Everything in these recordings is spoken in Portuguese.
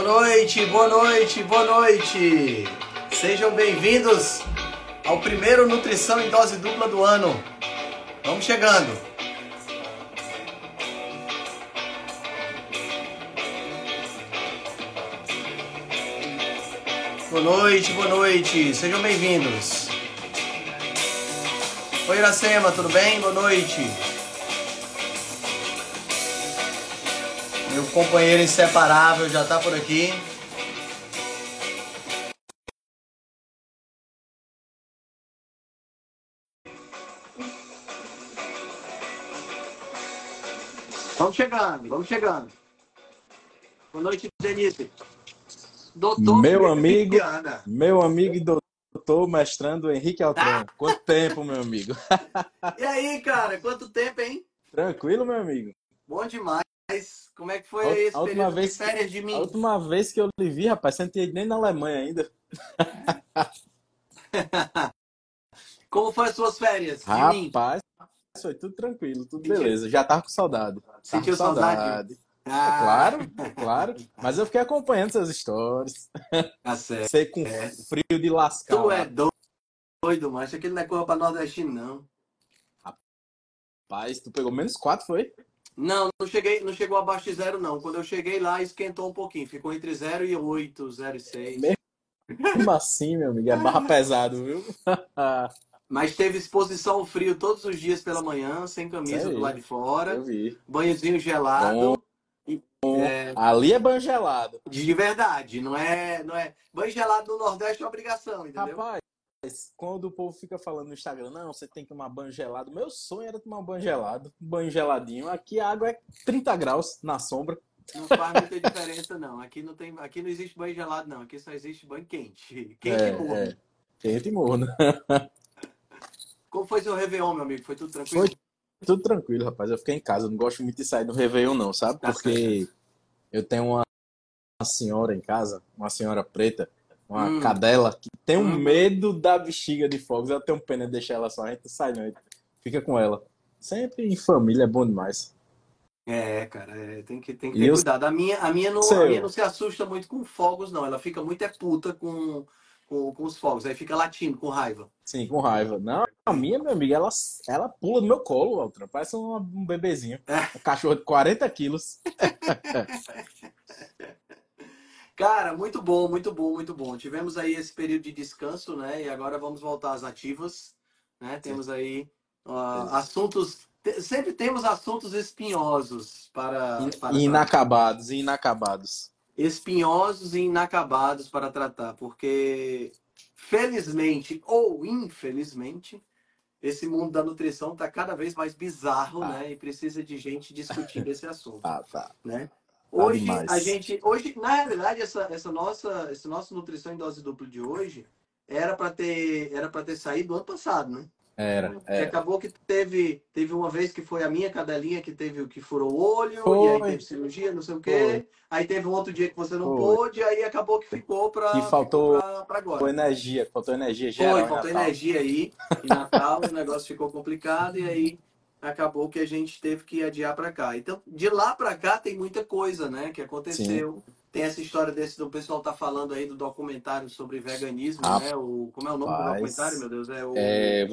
Boa noite, boa noite, boa noite. Sejam bem-vindos ao primeiro Nutrição em Dose Dupla do ano. Vamos chegando. Boa noite, boa noite. Sejam bem-vindos. Oi, Iracema, tudo bem? Boa noite. Meu companheiro inseparável já tá por aqui. Vamos chegando, vamos chegando. Boa noite, Denise. Doutor meu amigo, meu amigo e doutor mestrando Henrique Altran. Quanto tempo, meu amigo? e aí, cara? Quanto tempo, hein? Tranquilo, meu amigo. Bom demais. Como é que foi a, esse a última vez de férias de mim? A última vez que eu lhe vi, rapaz, você não tinha nem na Alemanha ainda. Como foram as suas férias? Rapaz, foi tudo tranquilo, tudo Sentiu... beleza. Já tava com saudade. Sentiu com saudade? saudade. Ah. É claro, é claro. Mas eu fiquei acompanhando essas histórias. Tá certo. Sei com é. frio de lascar. Tu é doido, macho. Aquele não é coisa pra nordestino, não. Rapaz, tu pegou menos quatro, foi? Não, não, cheguei, não chegou abaixo de zero, não. Quando eu cheguei lá, esquentou um pouquinho. Ficou entre 0 e 8, 0 e 6. Mesmo assim, meu amigo, é barra pesado, viu? Mas teve exposição ao frio todos os dias pela manhã, sem camisa do lado de fora. Eu vi. Banhozinho gelado. Bom, é... Ali é banho gelado. De verdade, não é, não é. Banho gelado no Nordeste é obrigação, entendeu? Rapaz, quando o povo fica falando no Instagram, não, você tem que tomar banho gelado. Meu sonho era tomar um banho gelado, banho geladinho. Aqui a água é 30 graus na sombra. Não faz muita diferença, não. Aqui não, tem, aqui não existe banho gelado, não. Aqui só existe banho quente. Quente é, e morno. É. Quente e morno. Como foi seu Réveillon, meu amigo? Foi tudo tranquilo? Foi tudo tranquilo, rapaz. Eu fiquei em casa. Eu não gosto muito de sair do Réveillon, não, sabe? Tá Porque eu tenho uma, uma senhora em casa, uma senhora preta, uma hum. cadela que tem um hum. medo da bexiga de fogos. Eu tenho pena de deixar ela só, a gente sai não, fica com ela. Sempre em família é bom demais. É, cara, é, tem que, tem que ter eu... cuidado. A minha, a, minha não, a minha não se assusta muito com fogos, não. Ela fica muito é puta com, com, com os fogos. Aí fica latindo, com raiva. Sim, com raiva. Não, a minha, minha amiga, ela, ela pula no meu colo, outra. Parece um, um bebezinho. Um cachorro de 40 quilos. Cara, muito bom, muito bom, muito bom. Tivemos aí esse período de descanso, né? E agora vamos voltar às ativas, né? Temos aí uh, assuntos, sempre temos assuntos espinhosos para, para inacabados, inacabados. Espinhosos e inacabados para tratar, porque felizmente ou infelizmente esse mundo da nutrição está cada vez mais bizarro, ah. né? E precisa de gente discutindo esse assunto, ah, tá. né? Hoje a gente, hoje na realidade essa, essa nossa, esse nosso nutrição em dose dupla de hoje era para ter, era para ter saído ano passado, né? Era, era. acabou que teve, teve uma vez que foi a minha cadelinha que teve que furou o olho foi. e aí teve cirurgia, não sei o quê. Foi. Aí teve um outro dia que você não foi. pôde, aí acabou que ficou para que faltou pra, agora. Foi energia, faltou energia geral. Foi, faltou energia aí. Em Natal o negócio ficou complicado e aí acabou que a gente teve que adiar para cá. Então, de lá para cá tem muita coisa, né, que aconteceu. Sim. Tem essa história desse do pessoal tá falando aí do documentário sobre veganismo, ah, né? O como é o nome do documentário, meu Deus? É o é,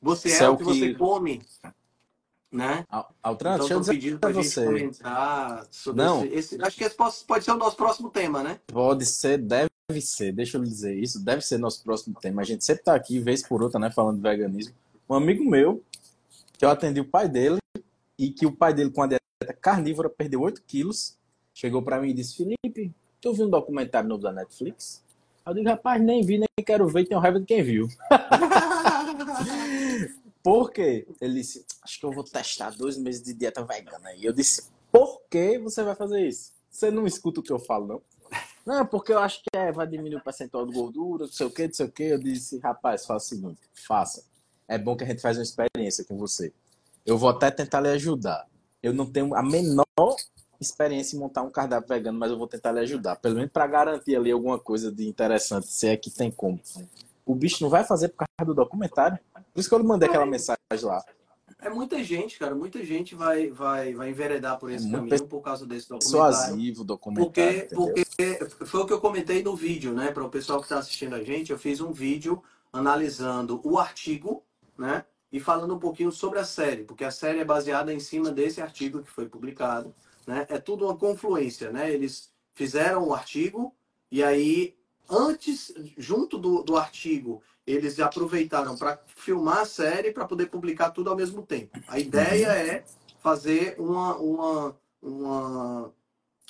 Você é, é o que, você come, né? Altran, então, deixa eu dizer para você. comentar sobre Não. Esse, esse, acho que esse pode, ser o nosso próximo tema, né? Pode ser, deve ser. Deixa eu lhe dizer isso, deve ser nosso próximo tema. A gente sempre tá aqui vez por outra, né, falando de veganismo. Um amigo meu que eu atendi o pai dele e que o pai dele, com a dieta carnívora, perdeu 8 quilos. Chegou para mim e disse: Felipe, tu viu um documentário novo da Netflix? Eu digo: rapaz, nem vi, nem quero ver, tenho raiva de quem viu. Por quê? Ele disse: acho que eu vou testar dois meses de dieta vegana. E eu disse: por que você vai fazer isso? Você não escuta o que eu falo, não? Não, porque eu acho que é, vai diminuir o percentual de gordura, não sei o que, não sei o que. Eu disse, rapaz, faça o seguinte, faça é bom que a gente faz uma experiência com você. Eu vou até tentar lhe ajudar. Eu não tenho a menor experiência em montar um cardápio vegano, mas eu vou tentar lhe ajudar. Pelo menos para garantir ali alguma coisa de interessante, se é que tem como. O bicho não vai fazer por causa do documentário. Por isso que eu lhe mandei aquela mensagem lá. É muita gente, cara. Muita gente vai, vai, vai enveredar por esse É caminho por causa desse documentário. Persuasivo documentário. Porque, entendeu? porque foi o que eu comentei no vídeo, né? Para o pessoal que está assistindo a gente, eu fiz um vídeo analisando o artigo, né? E falando um pouquinho sobre a série, porque a série é baseada em cima desse artigo que foi publicado, né? É tudo uma confluência, né? Eles fizeram o artigo e aí antes, junto do, do artigo, eles aproveitaram para filmar a série para poder publicar tudo ao mesmo tempo. A ideia é fazer uma, uma, uma,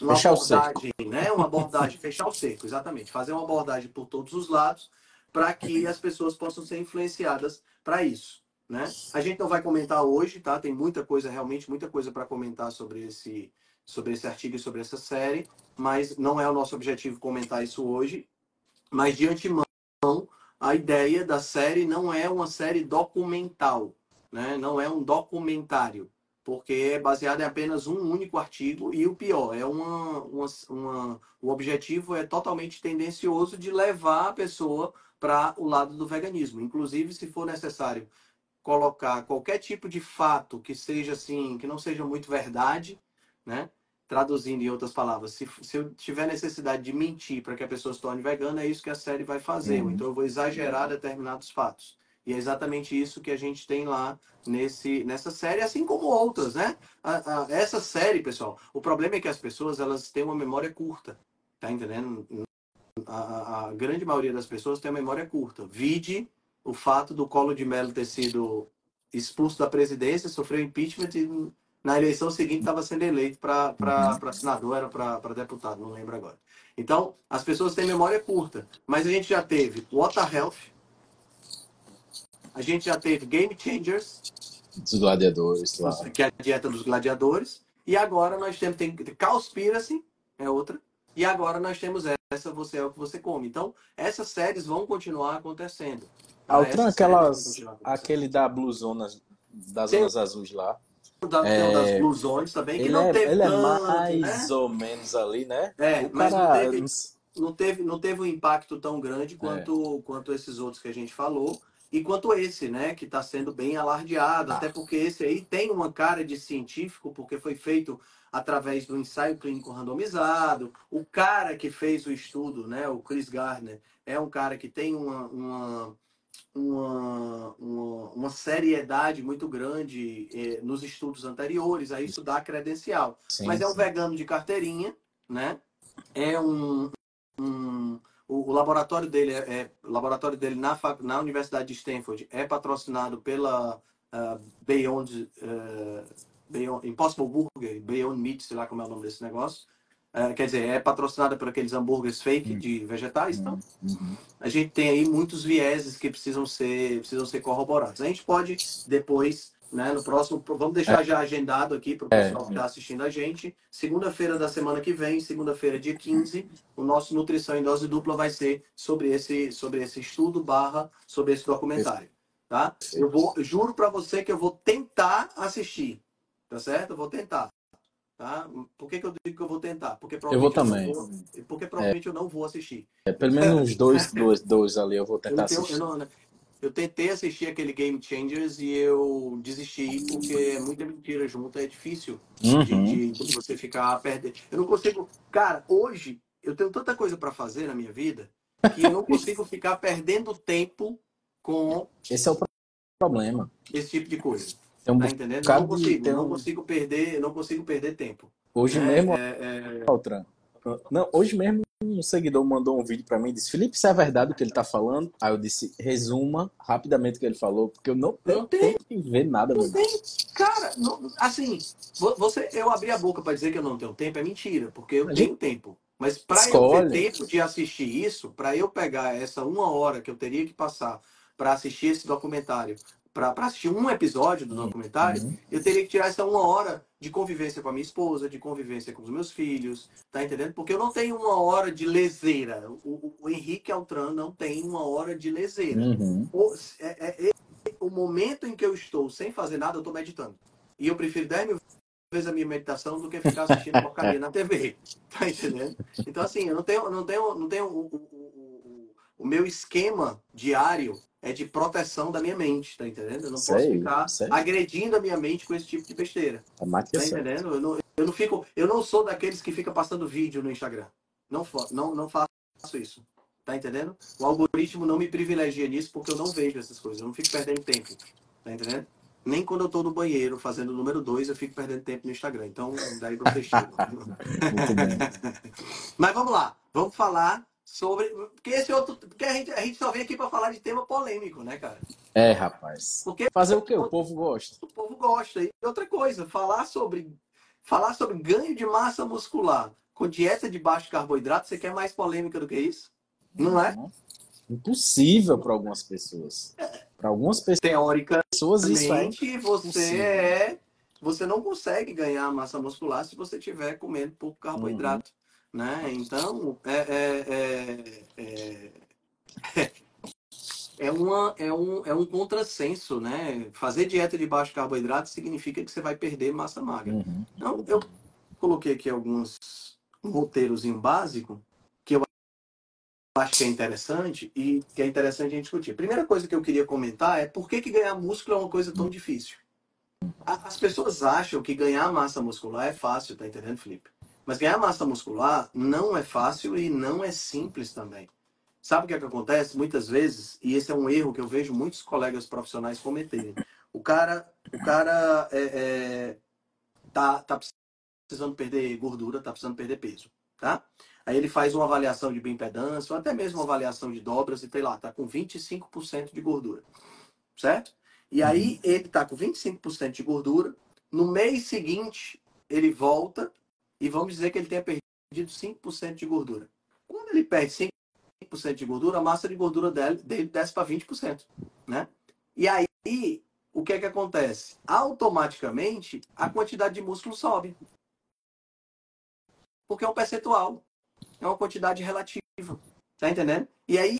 uma Fechar abordagem, né? Uma abordagem, fechar o cerco, exatamente. Fazer uma abordagem por todos os lados para que as pessoas possam ser influenciadas para isso, né? A gente não vai comentar hoje, tá? Tem muita coisa, realmente muita coisa para comentar sobre esse, sobre esse artigo e sobre essa série, mas não é o nosso objetivo comentar isso hoje. Mas de antemão, a ideia da série não é uma série documental, né? Não é um documentário, porque é baseado em apenas um único artigo e o pior é uma, uma, uma o objetivo é totalmente tendencioso de levar a pessoa para o lado do veganismo. Inclusive, se for necessário colocar qualquer tipo de fato que seja assim, que não seja muito verdade, né? Traduzindo em outras palavras, se, se eu tiver necessidade de mentir para que a pessoa se torne vegana, é isso que a série vai fazer. Uhum. Então eu vou exagerar determinados fatos. E é exatamente isso que a gente tem lá nesse, nessa série, assim como outras, né? A- a- essa série, pessoal, o problema é que as pessoas elas têm uma memória curta, tá entendendo? A, a- a grande maioria das pessoas tem uma memória curta. Vide o fato do Collor de Mello ter sido expulso da presidência, sofreu impeachment e na eleição seguinte estava sendo eleito para senador, era para deputado, não lembro agora. Então, as pessoas têm memória curta, mas a gente já teve Water Health, a gente já teve Game Changers, Dos gladiadores lá. que é a dieta dos gladiadores, e agora nós temos tem Cowspiracy, é outra, e agora nós temos essa Você é o que você come. Então, essas séries vão continuar acontecendo. tá? Altran, aquelas, aquele da blusona, das Tem- zonas azuis lá. Da, o das Blue Zones também, que não é, teve ele é tanto, mais né? ou menos ali, né? É, O mas não cara- teve, não teve, não teve um impacto tão grande É. quanto, quanto esses outros que a gente falou. E quanto esse, né, que está sendo bem alardeado, Ah. até porque esse aí tem uma cara de científico, porque foi feito através do ensaio clínico randomizado. O cara que fez o estudo, né, o Chris Gardner, é um cara que tem uma, uma, uma, uma, uma seriedade muito grande eh, nos estudos anteriores, aí isso dá credencial. Sim, Mas é um sim. vegano de carteirinha, né? É um, um- o, laboratório dele é, é- o laboratório dele na, na Universidade de Stanford é patrocinado pela ah, Beyond, ah, Beyond Impossible Burger, Beyond Meat, sei lá como é o nome desse negócio. Ah, quer dizer, é patrocinada por aqueles hambúrgueres fake de vegetais, então Uhum. a gente tem aí muitos vieses que precisam ser, precisam ser corroborados. A gente pode depois, né, no próximo, vamos deixar já agendado aqui para o É. pessoal que está assistindo a gente. Segunda-feira da semana que vem, segunda-feira, dia 15, o nosso Nutrição em Dose Dupla vai ser sobre esse, sobre esse estudo barra sobre esse documentário. Tá? Eu vou, eu juro para você que eu vou tentar assistir. Tá certo? Eu vou tentar. Tá? Por que, que eu digo que eu vou tentar? Porque Eu vou provavelmente também. não vou- porque provavelmente eu não vou assistir. É, pelo menos uns dois, dois, dois ali eu vou Eu, tentar não tenho- assistir. eu não- né? eu tentei assistir aquele Game Changers e eu desisti porque é muita mentira junto, é difícil de, Uhum. de- de você ficar perdendo. Eu não consigo. Cara, hoje eu tenho tanta coisa para fazer na minha vida que eu não consigo ficar perdendo tempo com Esse é o pro- problema. esse tipo de coisa. Tem um Tá entendendo? Não de- consigo, tem não consigo perder, não consigo perder tempo. Hoje É, mesmo, é, é, Altran. Não, hoje mesmo um seguidor mandou um vídeo pra mim e disse: Felipe, isso é verdade o que ele tá falando? Aí eu disse: resuma rapidamente o que ele falou, porque eu não tenho Não tem. tempo de ver nada, Não tem, cara, não- assim, vo- você, eu abrir a boca para dizer que eu não tenho tempo é mentira, porque eu tenho tempo. Mas para eu ter tempo de assistir isso, para eu pegar essa uma hora que eu teria que passar para assistir esse documentário, para assistir um episódio do documentário, Uhum. eu teria que tirar essa uma hora de convivência com a minha esposa, de convivência com os meus filhos, tá entendendo? Porque eu não tenho uma hora de leseira. O, o- Henrique Altran não tem uma hora de leseira Uhum. o, é- é- é- o momento em que eu estou sem fazer nada, eu estou meditando. E eu prefiro 10 mil vezes a minha meditação do que ficar assistindo porcaria na TV. Tá entendendo? Então, assim, eu não tenho, não tenho, não tenho o- o- o- o meu esquema diário é de proteção da minha mente, tá entendendo? Eu não Sei, posso ficar sei. agredindo a minha mente com esse tipo de besteira. É Tá entendendo? Eu não, eu não fico, eu não sou daqueles que fica passando vídeo no Instagram. Não, não, não faço isso. Tá entendendo? O algoritmo não me privilegia nisso porque eu não vejo essas coisas. Eu não fico perdendo tempo. Tá entendendo? Nem quando eu tô no banheiro fazendo o número 2, eu fico perdendo tempo no Instagram. Então, daí vocês bem. Mas vamos lá, vamos falar sobre. Porque esse outro. Porque a gente, a gente só vem aqui para falar de tema polêmico, né, cara? É, rapaz. Porque Fazer o quê? O povo gosta. o povo gosta. E outra coisa, falar sobre. Falar sobre ganho de massa muscular com dieta de baixo carboidrato, você quer mais polêmica do que isso? Não é? Impossível para algumas pessoas. Para algumas Teoricamente, pessoas isso é você é. Você não consegue ganhar massa muscular se você estiver comendo pouco carboidrato. Né? Então, é, é, é, é, é, uma, é, um, é um contrassenso, né? Fazer dieta de baixo carboidrato significa que você vai perder massa magra. Uhum. Então, eu coloquei aqui alguns roteiros em básico que eu acho que é interessante e que é interessante a gente discutir. Primeira coisa que eu queria comentar é por que, que ganhar músculo é uma coisa tão difícil. As pessoas acham que ganhar massa muscular é fácil, tá entendendo, Felipe? Mas ganhar massa muscular não é fácil e não é simples também. Sabe o que, é que acontece? Muitas vezes, e esse é um erro que eu vejo muitos colegas profissionais cometerem. O cara, o cara é, é, tá, tá precisando perder gordura, tá precisando perder peso, tá? Aí ele faz uma avaliação de bioimpedância, ou até mesmo uma avaliação de dobras, e tem lá, tá com 25% de gordura, certo? E aí ele tá com 25% de gordura, no mês seguinte ele volta, e vamos dizer que ele tenha perdido 5% de gordura. Quando ele perde 5% de gordura, a massa de gordura dele, dele desce para 20%, né? E aí, o que é que acontece? Automaticamente, a quantidade de músculo sobe. Porque é um percentual. É uma quantidade relativa. Tá entendendo? E aí,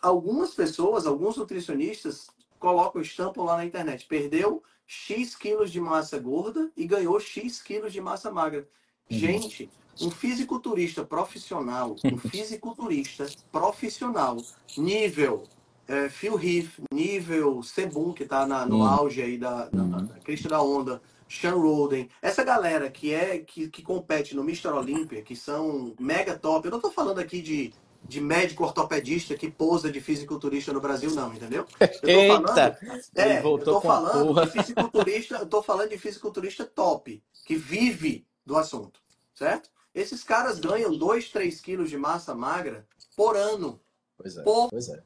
algumas pessoas, alguns nutricionistas, colocam, estampam lá na internet. Perdeu X quilos de massa gorda e ganhou X quilos de massa magra. Gente, um fisiculturista profissional, um fisiculturista profissional, nível é, Phil Heath, nível Sebum, que está no Hum. auge aí da, da, Uhum. da crista da onda, Sean Roden, essa galera que é que, que compete no Mr. Olympia, que são mega top. Eu não estou falando aqui de, de médico ortopedista que pousa de fisiculturista no Brasil, não, entendeu? Eu tô falando- Eita! é, Ele eu tô falando de fisiculturista, eu tô falando de fisiculturista top, que vive do assunto, certo? Esses caras ganham 2, 3 quilos de massa magra por ano. Pois é, Pô. pois é.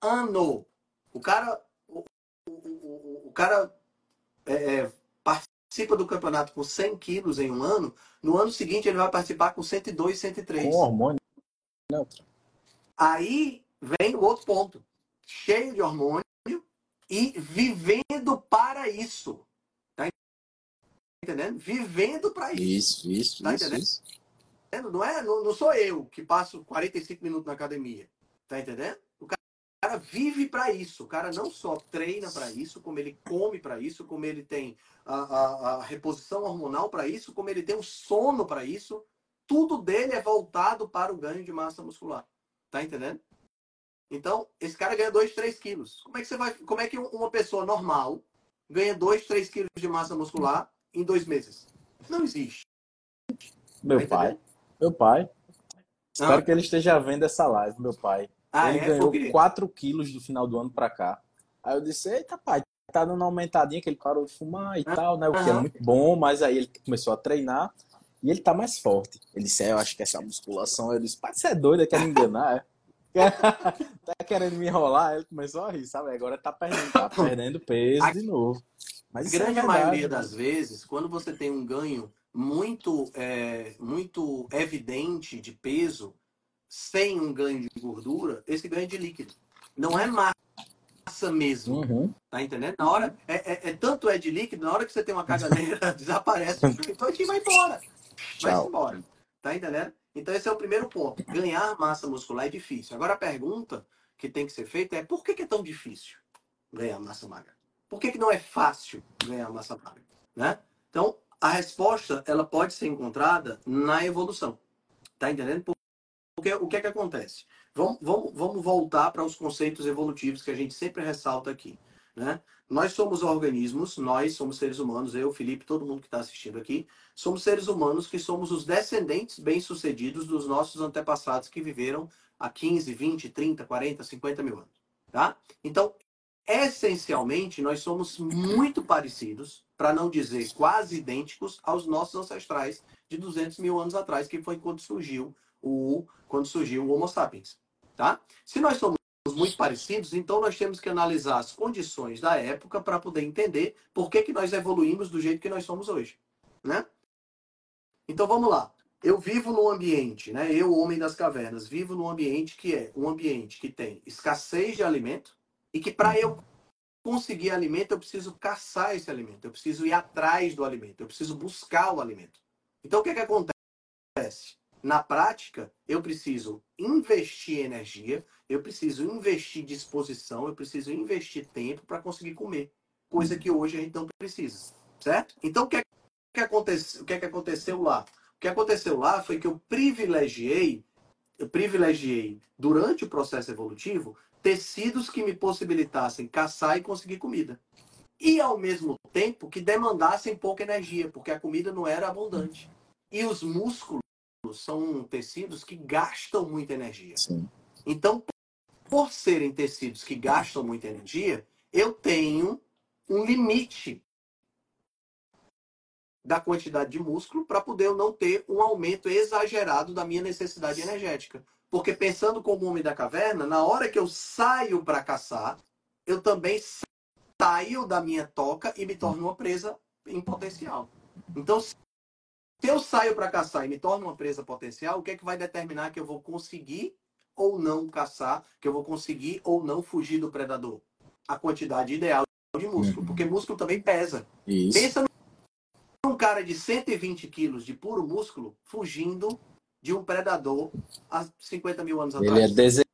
Ano. O cara, o, o, o, cara é, é, participa do campeonato com 100 quilos em um ano, no ano seguinte ele vai participar com 102, 103. Com hormônio. Aí vem o outro ponto. Cheio de hormônio e vivendo para isso. Entendendo? Vivendo para isso. Isso, isso, Tá isso, entendendo? isso. Não, é, não, não sou eu que passo 45 minutos na academia. Tá entendendo? O cara, o cara vive para isso. O cara não só treina para isso, como ele come para isso, como ele tem a, a- a reposição hormonal para isso, como ele tem o sono para isso. Tudo dele é voltado para o ganho de massa muscular. Tá entendendo? Então, esse cara ganha 2, 3 quilos. Como é que você vai. Como é que uma pessoa normal ganha 2, 3 quilos de massa muscular em dois meses? Não existe. Meu Tá pai, entendendo? meu pai. Espero Ah. que ele esteja vendo essa live, meu pai. Ah, ele é? ganhou Por quê? 4 quilos do final do ano pra cá. Aí eu disse, eita, pai, tá dando uma aumentadinha que ele parou de fumar e Ah, tal, né? O que é muito bom, mas aí ele começou a treinar e ele tá mais forte. Ele disse, é, eu acho que essa musculação. Eu disse, pai, você é doido, quer me enganar, é? tá querendo me enrolar? Aí Ele começou a rir, sabe? Agora tá perdendo, tá perdendo peso de novo. Mas é grande verdade, maioria das vezes, quando você tem um ganho muito, é, muito evidente de peso, sem um ganho de gordura, esse ganho é de líquido. Não é massa mesmo, Uhum. tá entendendo? Na hora, é, é- é- tanto é de líquido, na hora que você tem uma caganeira, desaparece, então a gente vai embora. Vai Tchau. embora. Tá entendendo? Então esse é o primeiro ponto. Ganhar massa muscular é difícil. Agora a pergunta que tem que ser feita é por que, que é tão difícil ganhar massa magra? Por que, que não é fácil ganhar massa magra? Né? Então, a resposta ela pode ser encontrada na evolução. Tá entendendo? Por Porque o que é que acontece? Vamos, vamos, vamos voltar para os conceitos evolutivos que a gente sempre ressalta aqui. Né? Nós somos organismos, nós somos seres humanos, eu, Felipe, todo mundo que está assistindo aqui, somos seres humanos que somos os descendentes bem-sucedidos dos nossos antepassados que viveram há 15, 20, 30, 40, 50 mil anos. Tá? Então, essencialmente, nós somos muito parecidos, para não dizer quase idênticos, aos nossos ancestrais de 200 mil anos atrás, que foi quando surgiu o, quando surgiu o Homo sapiens. Tá? Se nós somos muito parecidos, então nós temos que analisar as condições da época para poder entender por que, que nós evoluímos do jeito que nós somos hoje. Né? Então vamos lá. Eu vivo num ambiente, né? eu, homem das cavernas, vivo num ambiente que é um ambiente que tem escassez de alimento e que para eu conseguir alimento eu preciso caçar esse alimento, eu preciso ir atrás do alimento, eu preciso buscar o alimento. Então o que, que acontece? Na prática, eu preciso investir energia, eu preciso investir disposição, eu preciso investir tempo para conseguir comer, coisa que hoje a gente não precisa, certo? Então, o que, é que, aconteceu, o que, é que aconteceu lá? O que aconteceu lá foi que eu privilegiei, eu privilegiei durante o processo evolutivo tecidos que me possibilitassem caçar e conseguir comida. E ao mesmo tempo que demandassem pouca energia, porque a comida não era abundante. E os músculos são tecidos que gastam muita energia. Sim. Então, por serem tecidos que gastam muita energia, eu tenho um limite da quantidade de músculo para poder eu não ter um aumento exagerado da minha necessidade energética. Porque pensando como homem da caverna, na hora que eu saio para caçar, eu também saio da minha toca e me torno uma presa em potencial. Então, se eu saio para caçar e me torno uma presa potencial, o que é que vai determinar que eu vou conseguir ou não caçar, que eu vou conseguir ou não fugir do predador? A quantidade ideal de músculo, uhum. porque músculo também pesa. Isso. Pensa num cara de 120 quilos de puro músculo fugindo de um predador há 50 mil anos atrás. Ele ia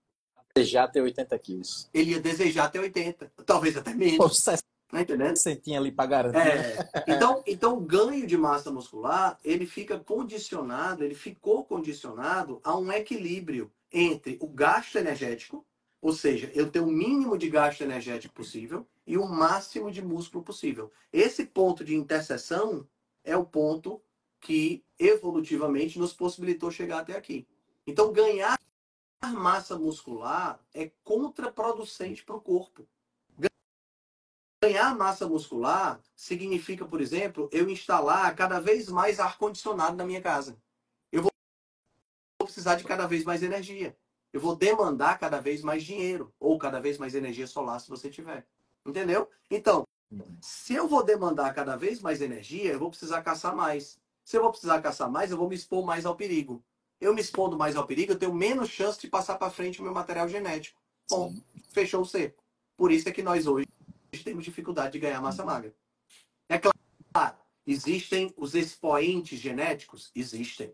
desejar ter 80 quilos. Ele ia desejar ter 80, talvez até menos. Tá entendendo? Sentinha ali para garantir. É. Então, então, o ganho de massa muscular, ele fica condicionado, ele ficou condicionado a um equilíbrio entre o gasto energético, ou seja, eu tenho o mínimo de gasto energético possível e o máximo de músculo possível. Esse ponto de interseção é o ponto que evolutivamente nos possibilitou chegar até aqui. Então, ganhar massa muscular é contraproducente para o corpo. Ganhar massa muscular significa, por exemplo, eu instalar cada vez mais ar-condicionado na minha casa. Eu vou precisar de cada vez mais energia. Eu vou demandar cada vez mais dinheiro ou cada vez mais energia solar se você tiver. Entendeu? Então, se eu vou demandar cada vez mais energia, eu vou precisar caçar mais. Se eu vou precisar caçar mais, eu vou me expor mais ao perigo. Eu me expondo mais ao perigo, eu tenho menos chance de passar para frente o meu material genético. Bom, fechou o cerco. Por isso é que nós hoje temos dificuldade de ganhar massa magra. É claro, existem os expoentes genéticos? Existem.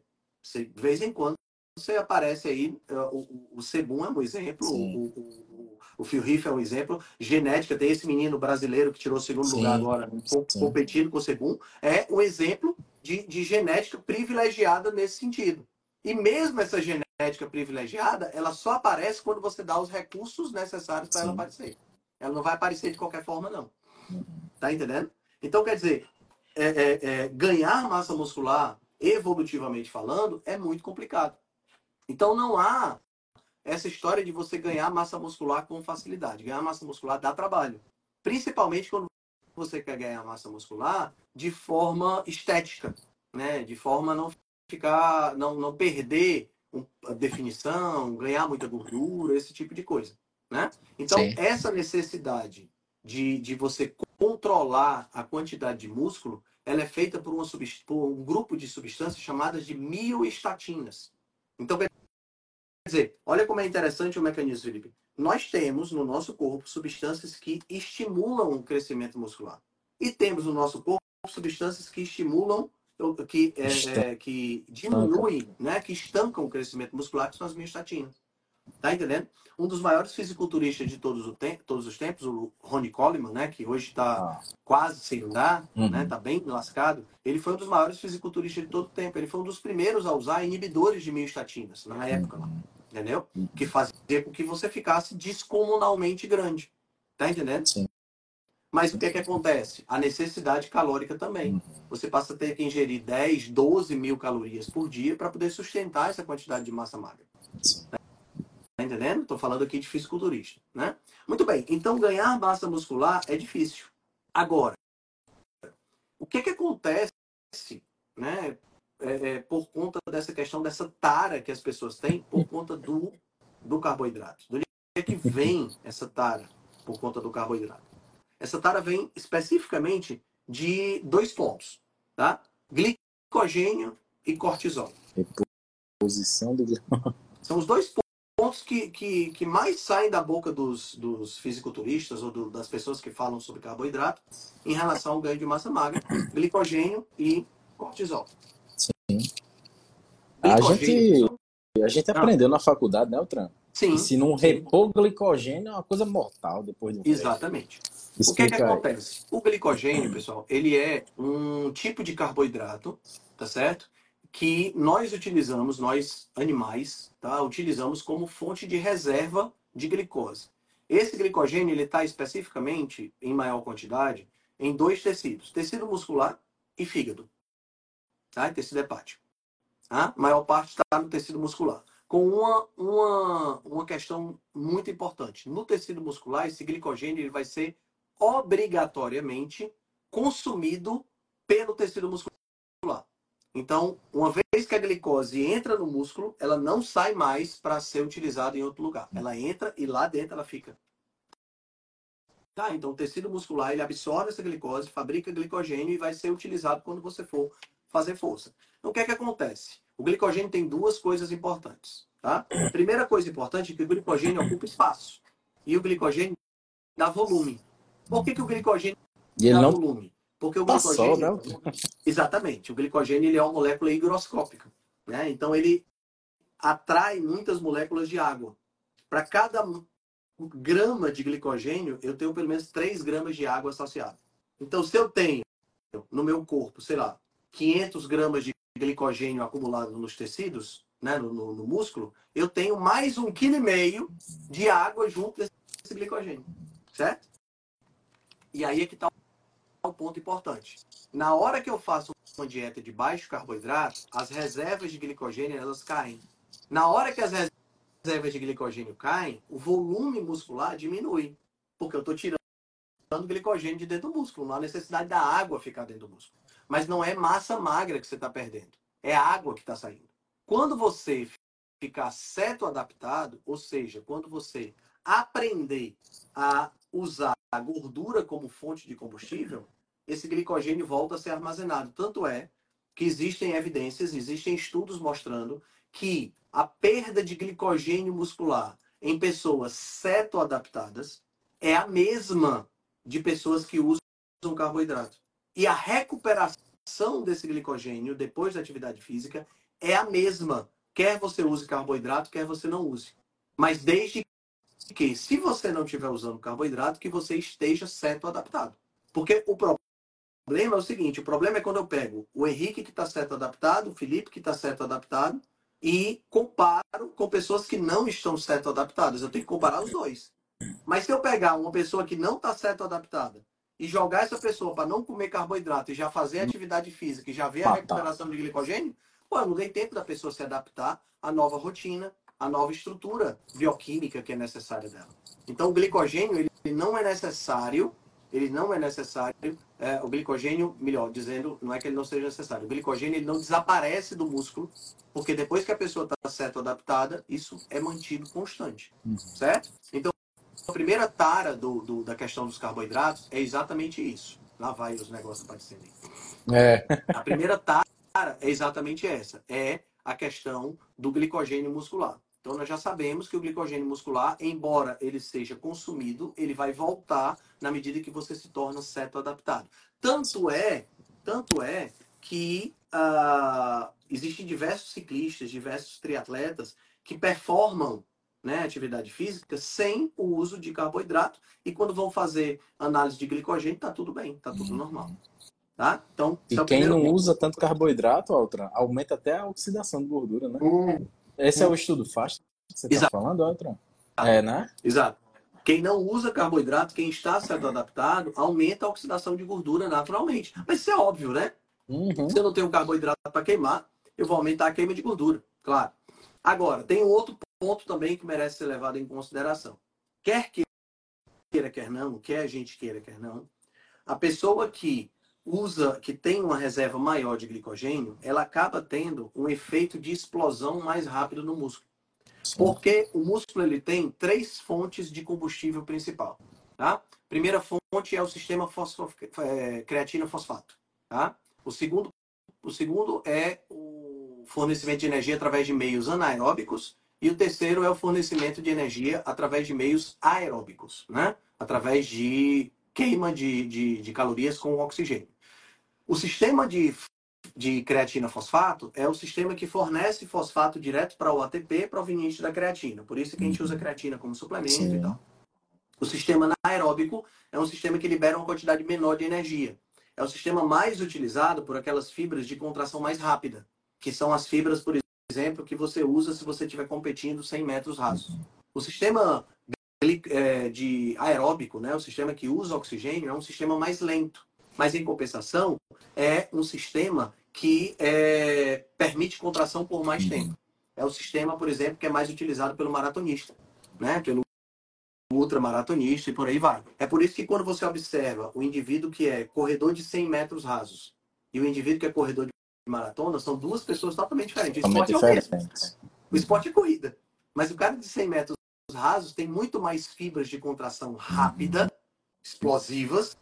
de vez em quando você aparece aí, eh, o, o Sebum é um exemplo, o, o, o Phil Riff é um exemplo, genética, tem esse menino brasileiro que tirou o segundo sim, lugar agora, sim. competindo com o Sebum, é um exemplo de, de genética privilegiada nesse sentido. E mesmo essa genética privilegiada, ela só aparece quando você dá os recursos necessários para ela aparecer. Ela não vai aparecer de qualquer forma, não. Tá entendendo? Então, quer dizer, é, é, é, ganhar massa muscular, evolutivamente falando, é muito complicado. Então, não há essa história de você ganhar massa muscular com facilidade. Ganhar massa muscular dá trabalho. Principalmente quando você quer ganhar massa muscular de forma estética, né? De forma a não ficar, não, não perder a definição, ganhar muita gordura, esse tipo de coisa. Né? Então, Sim. essa necessidade de, de você controlar a quantidade de músculo, ela é feita por, uma, por um grupo de substâncias chamadas de mioestatinas. Então, quer dizer, olha como é interessante o mecanismo, Felipe. Nós temos no nosso corpo substâncias que estimulam o crescimento muscular. E temos no nosso corpo substâncias que estimulam, que, é, é, que diminuem, né, que estancam o crescimento muscular, que são as mioestatinas. Tá entendendo? Um dos maiores fisiculturistas de todos, todos os tempos, o Ronnie Coleman, né, que hoje está ah. quase sem andar, uhum. né, tá bem lascado, ele foi um dos maiores fisiculturistas de todo o tempo. Ele foi um dos primeiros a usar inibidores de mioestatinas na época, uhum. entendeu? Que fazia com que você ficasse descomunalmente grande. Tá entendendo? Sim. Mas o que, é que acontece? A necessidade calórica também. Uhum. Você passa a ter que ingerir 10, 12 mil calorias por dia para poder sustentar essa quantidade de massa magra. Tá entendendo? Estou falando aqui de fisiculturista, né? Muito bem. Então, ganhar massa muscular é difícil. Agora, o que que acontece, né? É, é, por conta dessa questão dessa tara que as pessoas têm por conta do, do carboidrato. Do que, que vem essa tara por conta do carboidrato? Essa tara vem especificamente de dois pontos, tá? Glicogênio e cortisol. Reposição do São os dois pontos que, que, que mais saem da boca dos, dos fisiculturistas ou do, das pessoas que falam sobre carboidrato em relação ao ganho de massa magra, glicogênio e cortisol. Sim. A gente, a gente aprendeu na faculdade, né, Altran? Sim. E se não repor glicogênio é uma coisa mortal depois do Exatamente. O que, é que acontece? O glicogênio, pessoal, ele é um tipo de carboidrato, tá certo? Que nós utilizamos, nós animais, tá? Utilizamos como fonte de reserva de glicose. Esse glicogênio ele está especificamente em maior quantidade em dois tecidos: tecido muscular e fígado, tá? E tecido hepático. A maior parte está no tecido muscular com uma, uma, uma questão muito importante. No tecido muscular, esse glicogênio ele vai ser obrigatoriamente consumido pelo tecido muscular. Então, uma vez que a glicose entra no músculo, ela não sai mais para ser utilizada em outro lugar. Ela entra e lá dentro ela fica. Tá, então o tecido muscular ele absorve essa glicose, fabrica glicogênio e vai ser utilizado quando você for fazer força. Então o que é que acontece? O glicogênio tem duas coisas importantes. Tá? A primeira coisa importante é que o glicogênio ocupa espaço. E o glicogênio dá volume. Por que, que o glicogênio e dá não... volume? Porque o glicogênio. Passou, né? Exatamente. O glicogênio ele é uma molécula higroscópica. Né? Então ele atrai muitas moléculas de água. Para cada grama de glicogênio, eu tenho pelo menos 3 gramas de água associada. Então, se eu tenho no meu corpo, sei lá, 500 gramas de glicogênio acumulado nos tecidos, né, no, no, no músculo, eu tenho mais um quilo e meio de água junto desse glicogênio, certo? E aí é que está o ponto importante. Na hora que eu faço uma dieta de baixo carboidrato, as reservas de glicogênio elas caem. Na hora que as reservas de glicogênio caem, o volume muscular diminui, porque eu estou tirando glicogênio de dentro do músculo, não há necessidade da água ficar dentro do músculo. Mas não é massa magra que você está perdendo. É água que está saindo. Quando você ficar seto adaptado, ou seja, quando você aprender a usar a gordura como fonte de combustível, esse glicogênio volta a ser armazenado. Tanto é que existem evidências, existem estudos mostrando que a perda de glicogênio muscular em pessoas cetoadaptadas é a mesma de pessoas que usam carboidrato. E a recuperação desse glicogênio depois da atividade física é a mesma, quer você use carboidrato, quer você não use. Mas desde que, se você não estiver usando carboidrato, que você esteja certo adaptado. Porque o problema é o seguinte: o problema é quando eu pego o Henrique que está certo adaptado, o Felipe que está certo adaptado, e comparo com pessoas que não estão certo adaptadas. Eu tenho que comparar os dois. Mas se eu pegar uma pessoa que não está certo adaptada e jogar essa pessoa para não comer carboidrato e já fazer atividade física e já ver a recuperação de glicogênio, pô, não dei tempo da pessoa se adaptar à nova rotina, à nova estrutura bioquímica que é necessária dela. Então, o glicogênio ele não é necessário, ele não é necessário, é, o glicogênio, melhor dizendo, não é que ele não seja necessário, o glicogênio ele não desaparece do músculo, porque depois que a pessoa está certo adaptada, isso é mantido constante, uhum. certo? Então, a primeira tara do, do, da questão dos carboidratos é exatamente isso. Lá vai os negócios aparecendo. É. A primeira tara é exatamente essa. É a questão do glicogênio muscular. Então nós já sabemos que o glicogênio muscular, embora ele seja consumido, ele vai voltar na medida que você se torna ceto adaptado. Tanto é, tanto é que uh, existem diversos ciclistas, diversos triatletas que performam né, atividade física, sem o uso de carboidrato. E quando vão fazer análise de glicogênio, tá tudo bem, tá tudo normal. Tá? Então, e é quem não ponto. usa tanto carboidrato, Altran, aumenta até a oxidação de gordura, né? Hum. Esse é o estudo FAST que você está falando, Altran? É, né? Exato. Quem não usa carboidrato, quem está certo adaptado, aumenta a oxidação de gordura naturalmente. Mas isso é óbvio, né? Uhum. Se eu não tenho carboidrato para queimar, eu vou aumentar a queima de gordura, claro. Agora, tem um outro ponto também que merece ser levado em consideração. Quer queira, quer não, quer a gente queira, quer não, a pessoa que usa, que tem uma reserva maior de glicogênio, ela acaba tendo um efeito de explosão mais rápido no músculo. Porque o músculo ele tem três fontes de combustível principal. Tá? Primeira fonte é o sistema fosfo, é, creatina-fosfato. Tá? O, segundo, o segundo é o fornecimento de energia através de meios anaeróbicos. E o terceiro é o fornecimento de energia através de meios aeróbicos, né? através de queima de, de, de calorias com oxigênio. O sistema de de creatina fosfato é o sistema que fornece fosfato direto para o ATP proveniente da creatina. Por isso que a gente usa creatina como suplemento Sim. e tal. O sistema anaeróbico é um sistema que libera uma quantidade menor de energia. É o sistema mais utilizado por aquelas fibras de contração mais rápida, que são as fibras, por exemplo, que você usa se você estiver competindo 100 metros rasos. O sistema é, de aeróbico, né, o sistema que usa oxigênio, é um sistema mais lento. Mas, em compensação, é um sistema que é, permite contração por mais uhum. tempo. É o sistema, por exemplo, que é mais utilizado pelo maratonista, né? pelo ultramaratonista e por aí vai. É por isso que quando você observa o indivíduo que é corredor de 100 metros rasos e o indivíduo que é corredor de maratona, são duas pessoas totalmente diferentes. O esporte diferente. é o mesmo. O esporte é corrida. Mas o cara de 100 metros rasos tem muito mais fibras de contração rápida, uhum. explosivas,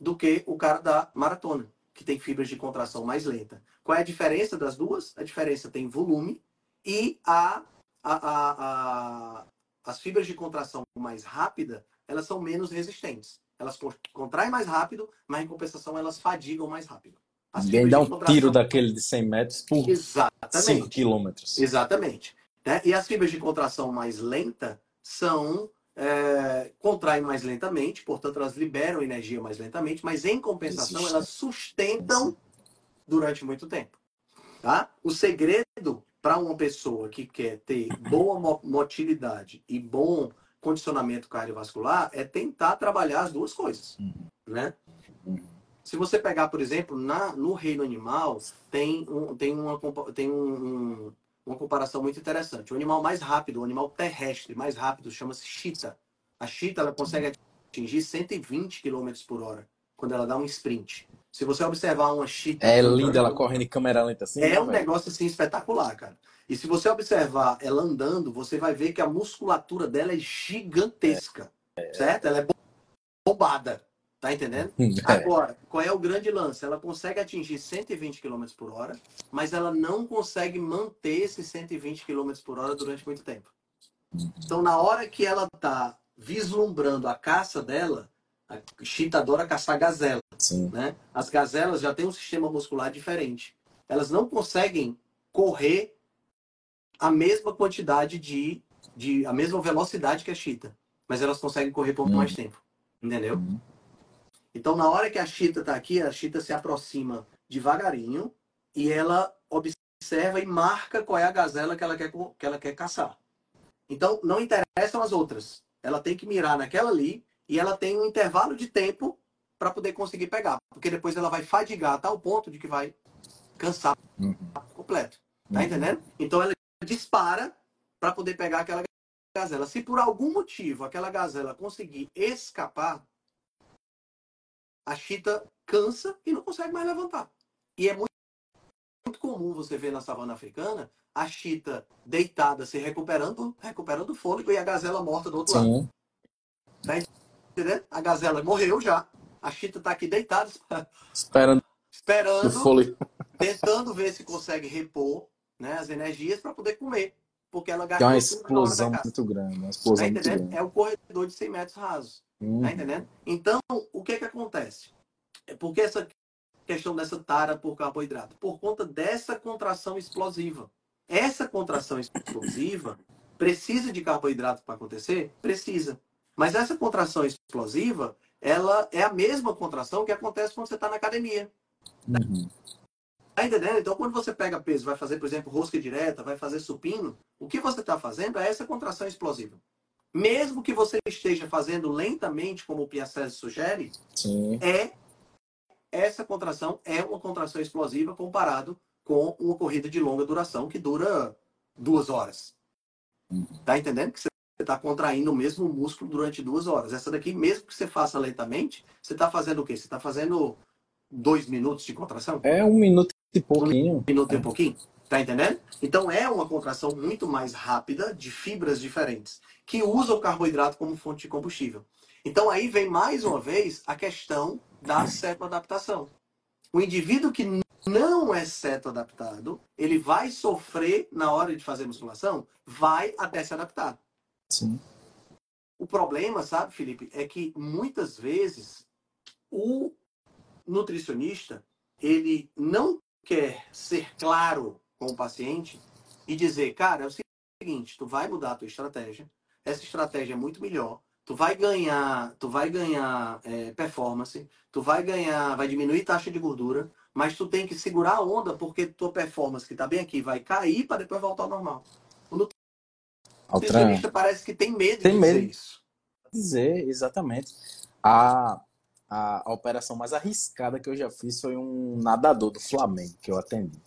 do que o cara da maratona que tem fibras de contração mais lenta. Qual é a diferença das duas? A diferença tem volume e a, a, a, a as fibras de contração mais rápida, elas são menos resistentes. Elas contraem mais rápido, mas em compensação elas fadigam mais rápido. As Ninguém dá um contração... tiro daquele de 100 metros por Exatamente. 5 quilômetros. Exatamente. Né? E as fibras de contração mais lenta são é, contraem mais lentamente, portanto, elas liberam energia mais lentamente, mas em compensação, elas sustentam durante muito tempo. Tá? O segredo para uma pessoa que quer ter boa motilidade e bom condicionamento cardiovascular é tentar trabalhar as duas coisas, uhum. né? Uhum. Se você pegar, por exemplo, na, no reino animal, tem, um, tem, uma, tem um, um, uma comparação muito interessante. O animal mais rápido, o animal terrestre mais rápido, chama-se chita. A chita ela consegue atingir 120 km por hora quando ela dá um sprint. Se você observar uma chita. É linda ela correndo em câmera lenta assim. É né, um velho? negócio assim espetacular, cara. E se você observar ela andando, você vai ver que a musculatura dela é gigantesca. É. Certo? Ela é bombada. Tá entendendo? É. Agora, qual é o grande lance? Ela consegue atingir 120 km por hora, mas ela não consegue manter esses 120 km por hora durante muito tempo. Então, na hora que ela tá vislumbrando a caça dela, a chita adora caçar gazela. Sim. Né? As gazelas já têm um sistema muscular diferente. Elas não conseguem correr a mesma quantidade de, de a mesma velocidade que a chita, mas elas conseguem correr por hum. mais tempo. Entendeu? Hum. Então, na hora que a chita está aqui, a chita se aproxima devagarinho e ela observa e marca qual é a gazela que ela quer, que ela quer caçar. Então, não interessam as outras. Ela tem que mirar naquela ali e ela tem um intervalo de tempo para poder conseguir pegar. Porque depois ela vai fadigar a tal ponto de que vai cansar uhum. completo. Tá uhum. entendendo? Então, ela dispara para poder pegar aquela gazela. Se por algum motivo aquela gazela conseguir escapar, a chita cansa e não consegue mais levantar. E é muito, muito comum você ver na savana africana a chita deitada se recuperando, recuperando o fôlego e a gazela morta do outro Sim. lado. Tá entendendo? A gazela morreu já. A chita está aqui deitada, esperando, esperando tentando ver se consegue repor né, as energias para poder comer. Porque ela gastou é uma explosão muito grande. Uma explosão tá entendendo? Grande. É o corredor de 100 metros rasos. Hum. Tá entendendo? Então, o que que acontece? É porque essa questão dessa tara por carboidrato? Por conta dessa contração explosiva. Essa contração explosiva Precisa de carboidrato para acontecer? Precisa. Mas essa contração explosiva, ela é a mesma contração que acontece quando você está na academia. Uhum. Tá entendendo? Então, quando você pega peso, vai fazer, por exemplo, rosca direta, vai fazer supino, o que você está fazendo é essa contração explosiva. Mesmo que você esteja fazendo lentamente, como o Piaget sugere, Sim. é essa contração é uma contração explosiva comparado com uma corrida de longa duração que dura duas horas. Uhum. Tá entendendo? Que você está contraindo o mesmo músculo durante duas horas. Essa daqui, mesmo que você faça lentamente, você está fazendo o quê? Você está fazendo dois minutos de contração? É um minuto e pouquinho. Um minuto e pouquinho. Tá entendendo? Então é uma contração muito mais rápida de fibras diferentes, que usa o carboidrato como fonte de combustível. Então aí vem mais uma vez a questão da cetoadaptação. O indivíduo que não é cetoadaptado, ele vai sofrer na hora de fazer musculação, vai até se adaptar. Sim. O problema, sabe, Felipe, é que muitas vezes o nutricionista ele não quer ser claro com o paciente e dizer, cara, é o seguinte, tu vai mudar a tua estratégia, essa estratégia é muito melhor, tu vai ganhar, tu vai ganhar é, performance, tu vai ganhar, vai diminuir taxa de gordura, mas tu tem que segurar a onda porque tua performance que está bem aqui vai cair para depois voltar ao normal. O nutricionista parece que tem medo tem de medo dizer isso. Dizer, exatamente. A, a, a operação mais arriscada que eu já fiz foi um nadador do Flamengo que eu atendi.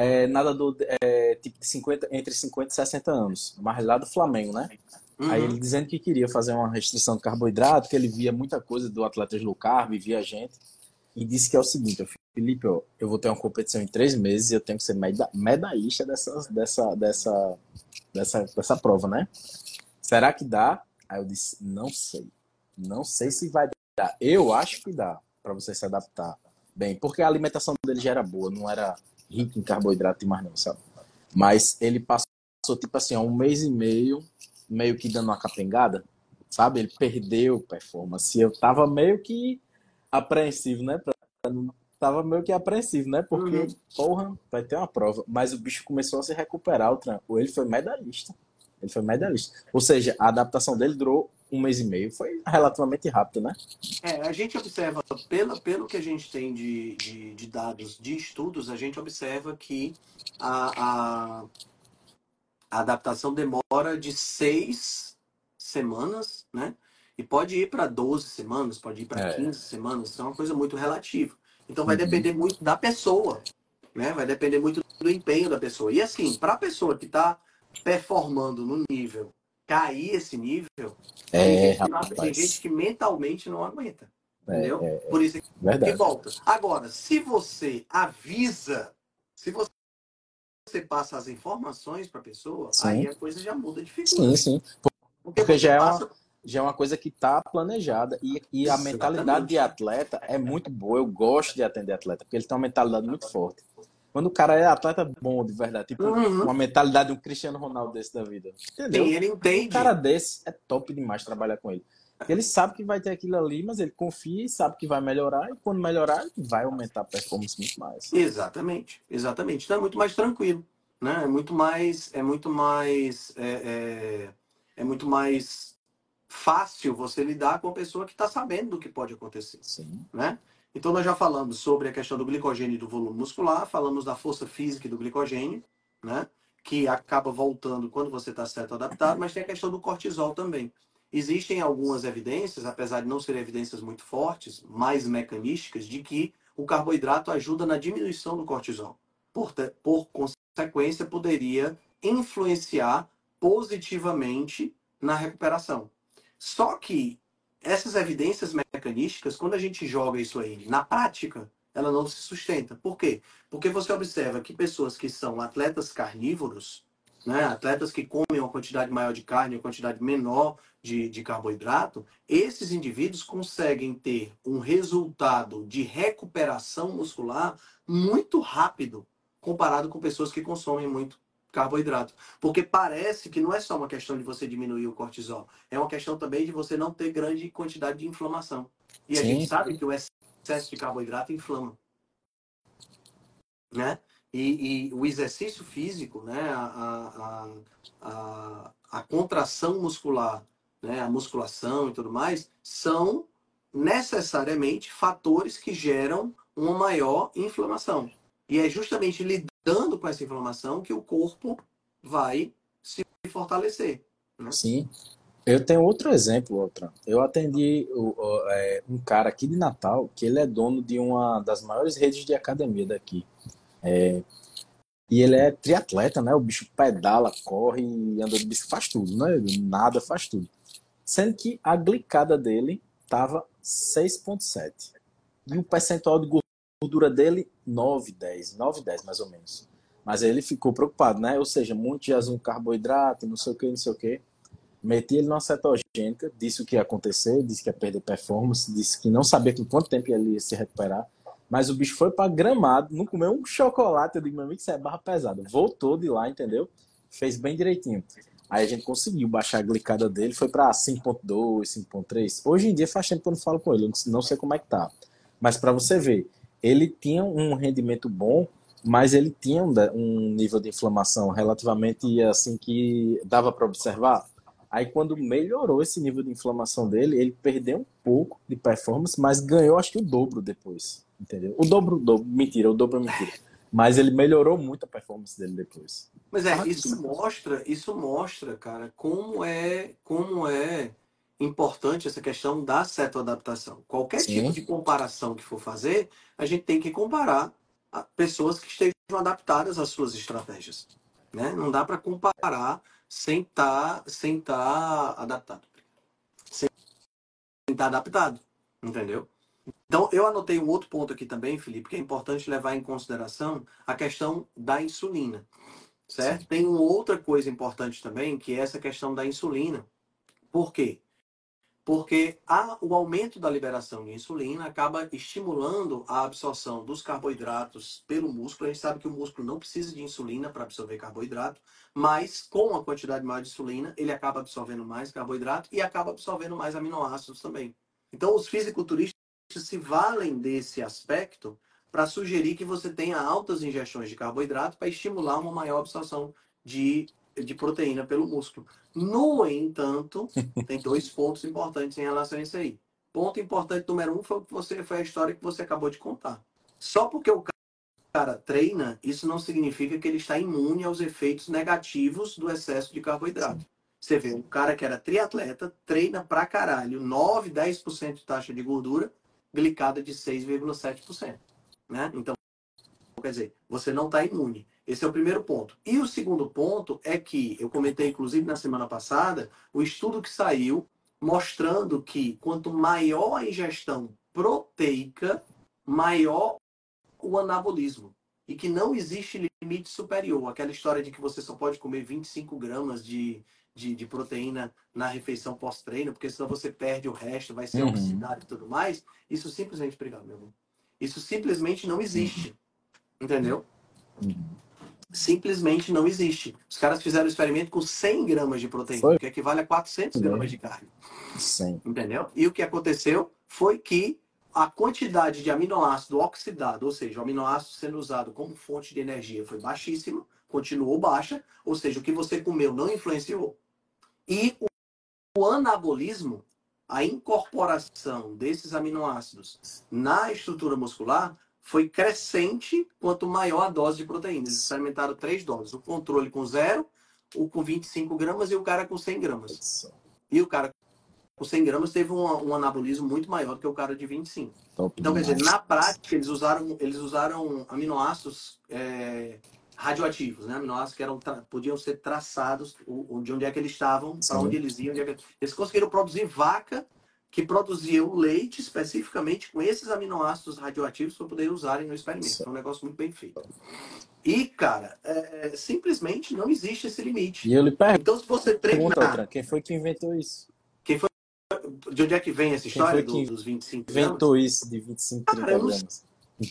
É, nadador é, tipo de 50, entre 50 e 60 anos, mas lá do Flamengo, né? Uhum. Aí ele dizendo que queria fazer uma restrição de carboidrato, que ele via muita coisa do atleta low carb, via gente, e disse que é o seguinte, Felipe, ó, eu vou ter uma competição em três meses e eu tenho que ser meda medalhista dessa, dessa, dessa, dessa, dessa prova, né? Será que dá? Aí eu disse, não sei. Não sei se vai dar. Eu acho que dá para você se adaptar bem, porque a alimentação dele já era boa, não era rica em carboidrato e mais não, sabe? Mas ele passou, tipo assim, um mês e meio, meio que dando uma capengada, sabe? Ele perdeu performance. Eu tava meio que apreensivo, né? Tava meio que apreensivo, né? Porque, uhum. porra, vai ter uma prova. Mas o bicho começou a se recuperar, o trampo. Ele foi medalhista. Ele foi medalhista. Ou seja, a adaptação dele durou um mês e meio. Foi relativamente rápido, né? É, a gente observa, pelo, pelo que a gente tem de, de, de dados de estudos, a gente observa que a, a, a adaptação demora de seis semanas, né? E pode ir para 12 semanas, pode ir para é. 15 semanas, isso é uma coisa muito relativa. Então vai uhum. depender muito da pessoa, né? Vai depender muito do empenho da pessoa. E assim, para a pessoa que está performando no nível, cair esse nível, é, tem, gente tem gente que mentalmente não aguenta. É, entendeu? É, Por isso que, que volta. Agora, se você avisa, se você você passa as informações para a pessoa, sim. aí a coisa já muda de figura. Sim, sim. Porque, Porque já, passa... é uma, já é uma coisa que está planejada. E, e a mentalidade de atleta é muito boa. Eu gosto de atender atleta, porque ele tem uma mentalidade muito forte. Quando o cara é atleta bom, de verdade, tipo uhum. uma mentalidade de um Cristiano Ronaldo desse da vida. Entendeu? Sim, ele entende. Um cara desse é top demais trabalhar com ele. Ele sabe que vai ter aquilo ali, mas ele confia e sabe que vai melhorar, e quando melhorar, vai aumentar a performance muito mais. Exatamente, exatamente. Então é muito mais tranquilo, né? É muito mais, é muito mais, é, é, é muito mais fácil você lidar com a pessoa que está sabendo do que pode acontecer, Sim. né? Então, nós já falamos sobre a questão do glicogênio e do volume muscular, falamos da força física do glicogênio, né? que acaba voltando quando você está certo adaptado, mas tem a questão do cortisol também. Existem algumas evidências, apesar de não serem evidências muito fortes, mais mecanísticas, de que o carboidrato ajuda na diminuição do cortisol. Por, por consequência, poderia influenciar positivamente na recuperação. Só que essas evidências mecanísticas, quando a gente joga isso aí na prática, ela não se sustenta. Por quê? Porque você observa que pessoas que são atletas carnívoros, né, atletas que comem uma quantidade maior de carne, uma quantidade menor de, de carboidrato, esses indivíduos conseguem ter um resultado de recuperação muscular muito rápido comparado com pessoas que consomem muito carboidrato. Porque parece que não é só uma questão de você diminuir o cortisol, é uma questão também de você não ter grande quantidade de inflamação. E Sim. a gente sabe que o excesso de carboidrato inflama. Né? E, e o exercício físico, né, a, a, a, a contração muscular, né, a musculação e tudo mais, são necessariamente fatores que geram uma maior inflamação. E é justamente lidando com essa inflamação que o corpo vai se fortalecer. Né? Sim. Eu tenho outro exemplo, outra. Eu atendi é, um cara aqui de Natal, que ele é dono de uma das maiores redes de academia daqui. É, e ele é triatleta, né? O bicho pedala, corre, anda de bicicleta, faz tudo, né? Nada, faz tudo. Sendo que a glicada dele tava 6,7. E o percentual de gordura dele, 9, 10. 9, 10, mais ou menos. Mas aí ele ficou preocupado, né? Ou seja, muito de azul carboidrato, não sei o que, não sei o que. Meti ele numa cetogênica, disse o que ia acontecer, disse que ia perder performance, disse que não sabia com quanto tempo ele ia se recuperar. Mas o bicho foi para gramado, não comeu um chocolate. Eu digo, meu amigo, isso é barra pesada. Voltou de lá, entendeu? Fez bem direitinho. Aí a gente conseguiu baixar a glicada dele, foi para 5.2, 5.3. Hoje em dia faz tempo que eu não falo com ele, não sei como é que tá. Mas para você ver, ele tinha um rendimento bom mas ele tinha um, um nível de inflamação relativamente assim que dava para observar. Aí quando melhorou esse nível de inflamação dele, ele perdeu um pouco de performance, mas ganhou acho que o dobro depois, entendeu? O dobro, o dobro, mentira, o dobro é mentira. Mas ele melhorou muito a performance dele depois. Mas é, isso mostra, isso mostra, cara, como é, como é importante essa questão da cetoadaptação. Qualquer Sim. tipo de comparação que for fazer, a gente tem que comparar pessoas que estejam adaptadas às suas estratégias. Né? Não dá para comparar sem estar tá, sem tá adaptado. Sem estar tá adaptado. Entendeu? Então, eu anotei um outro ponto aqui também, Felipe, que é importante levar em consideração a questão da insulina. Certo? Sim. Tem uma outra coisa importante também, que é essa questão da insulina. Por quê? Porque a, o aumento da liberação de insulina acaba estimulando a absorção dos carboidratos pelo músculo. A gente sabe que o músculo não precisa de insulina para absorver carboidrato, mas com a quantidade maior de insulina, ele acaba absorvendo mais carboidrato e acaba absorvendo mais aminoácidos também. Então, os fisiculturistas se valem desse aspecto para sugerir que você tenha altas ingestões de carboidrato para estimular uma maior absorção de de proteína pelo músculo. No entanto, tem dois pontos importantes em relação a isso aí. Ponto importante número um foi, você, foi a história que você acabou de contar. Só porque o cara treina, isso não significa que ele está imune aos efeitos negativos do excesso de carboidrato. Sim. Você vê, um cara que era triatleta, treina pra caralho, 9, 10% de taxa de gordura, glicada de 6,7%. Né? Então, quer dizer, você não está imune. Esse é o primeiro ponto. E o segundo ponto é que, eu comentei inclusive na semana passada, o estudo que saiu mostrando que quanto maior a ingestão proteica, maior o anabolismo. E que não existe limite superior. Aquela história de que você só pode comer 25 gramas de, de, de proteína na refeição pós-treino, porque senão você perde o resto, vai ser uhum. oxidado e tudo mais. Isso simplesmente, obrigado, meu irmão. Isso simplesmente não existe. Entendeu? Uhum simplesmente não existe. Os caras fizeram o experimento com 100 gramas de proteína, foi? que equivale a 400 gramas de carne. Sim. Entendeu? E o que aconteceu foi que a quantidade de aminoácido oxidado, ou seja, o aminoácido sendo usado como fonte de energia, foi baixíssima, continuou baixa, ou seja, o que você comeu não influenciou. E o anabolismo, a incorporação desses aminoácidos na estrutura muscular, foi crescente quanto maior a dose de proteína. Eles experimentaram três doses: o controle com zero, o com 25 gramas e o cara com 100 gramas. E o cara com 100 gramas teve um, um anabolismo muito maior do que o cara de 25. Top então, quer dizer, na prática, eles usaram, eles usaram aminoácidos é, radioativos, né? Aminoácidos que eram, podiam ser traçados de onde é que eles estavam, para onde eles iam. É que... Eles conseguiram produzir vaca que produziam leite especificamente com esses aminoácidos radioativos para poder usarem no experimento. É um negócio muito bem feito. E, cara, é, simplesmente não existe esse limite. E eu lhe pergunto, então, se você treinar... Outra, quem foi que inventou isso? Quem foi... De onde é que vem essa história do, dos 25 inventou isso de 25 30 cara, gramas?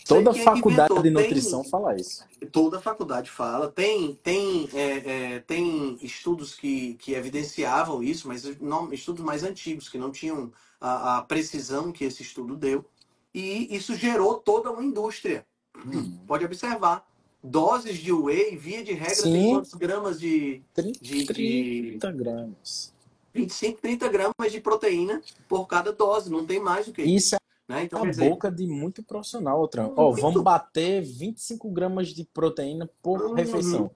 Toda faculdade de nutrição tem, fala isso. Toda faculdade fala. Tem, tem, é, é, tem estudos que, que evidenciavam isso, mas não, estudos mais antigos, que não tinham a, a precisão que esse estudo deu. E isso gerou toda uma indústria. Hum. Pode observar. Doses de whey, via de regra, Sim. tem quantos gramas de, 30, de, de 30 gramas. 25, 30 gramas de proteína por cada dose, não tem mais do que isso. Isso é Né? Então, a dizer, boca de muito profissional, Tran. Ó, Muito. vamos bater 25 gramas de proteína por Uhum. refeição.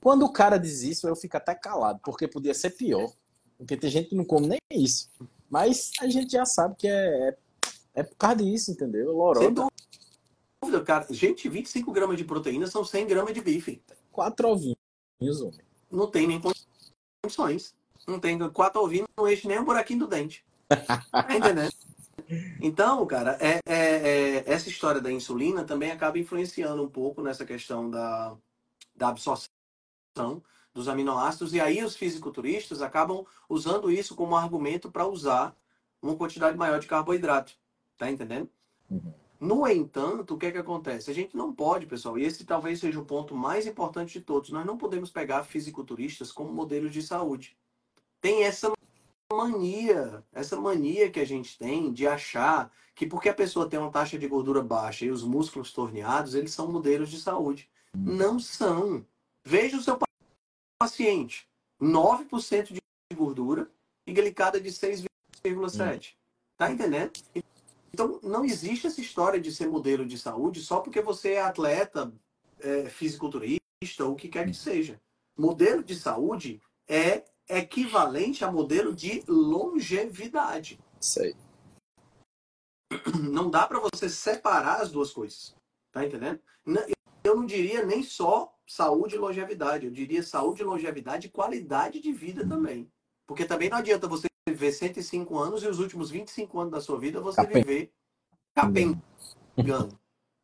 Quando o cara diz isso, eu fico até calado, porque podia ser pior. Porque tem gente que não come nem isso. Mas a gente já sabe que é, é, é por causa disso, entendeu? sem Lorota. dúvida, cara. Gente, 25 gramas de proteína são 100 gramas de bife. Quatro ovinhos, homem. Não tem nem condições. Não tem quatro ovinhos, não enche nem um buraquinho do dente. Tá entendendo? Então, cara, é, é- é- essa história da insulina também acaba influenciando um pouco nessa questão da, da absorção dos aminoácidos. E aí os fisiculturistas acabam usando isso como argumento para usar uma quantidade maior de carboidrato. Tá entendendo? Uhum. No entanto, o que é que acontece? A gente não pode, pessoal, e esse talvez seja o ponto mais importante de todos, nós não podemos pegar fisiculturistas como modelos de saúde. Tem essa mania, essa mania que a gente tem de achar que porque a pessoa tem uma taxa de gordura baixa e os músculos torneados, eles são modelos de saúde. Não são. Veja o seu paciente, 9% de gordura e glicada de 6,7. Tá entendendo? Então, não existe essa história de ser modelo de saúde só porque você é atleta, é, fisiculturista, ou o que quer que seja. Modelo de saúde é equivalente a modelo de longevidade. Aí. Não dá para você separar as duas coisas. Tá entendendo? Eu não diria nem só saúde e longevidade. Eu diria saúde, longevidade e qualidade de vida também. Porque também não adianta você viver 105 anos e os últimos 25 anos da sua vida você Capen- viver capengando,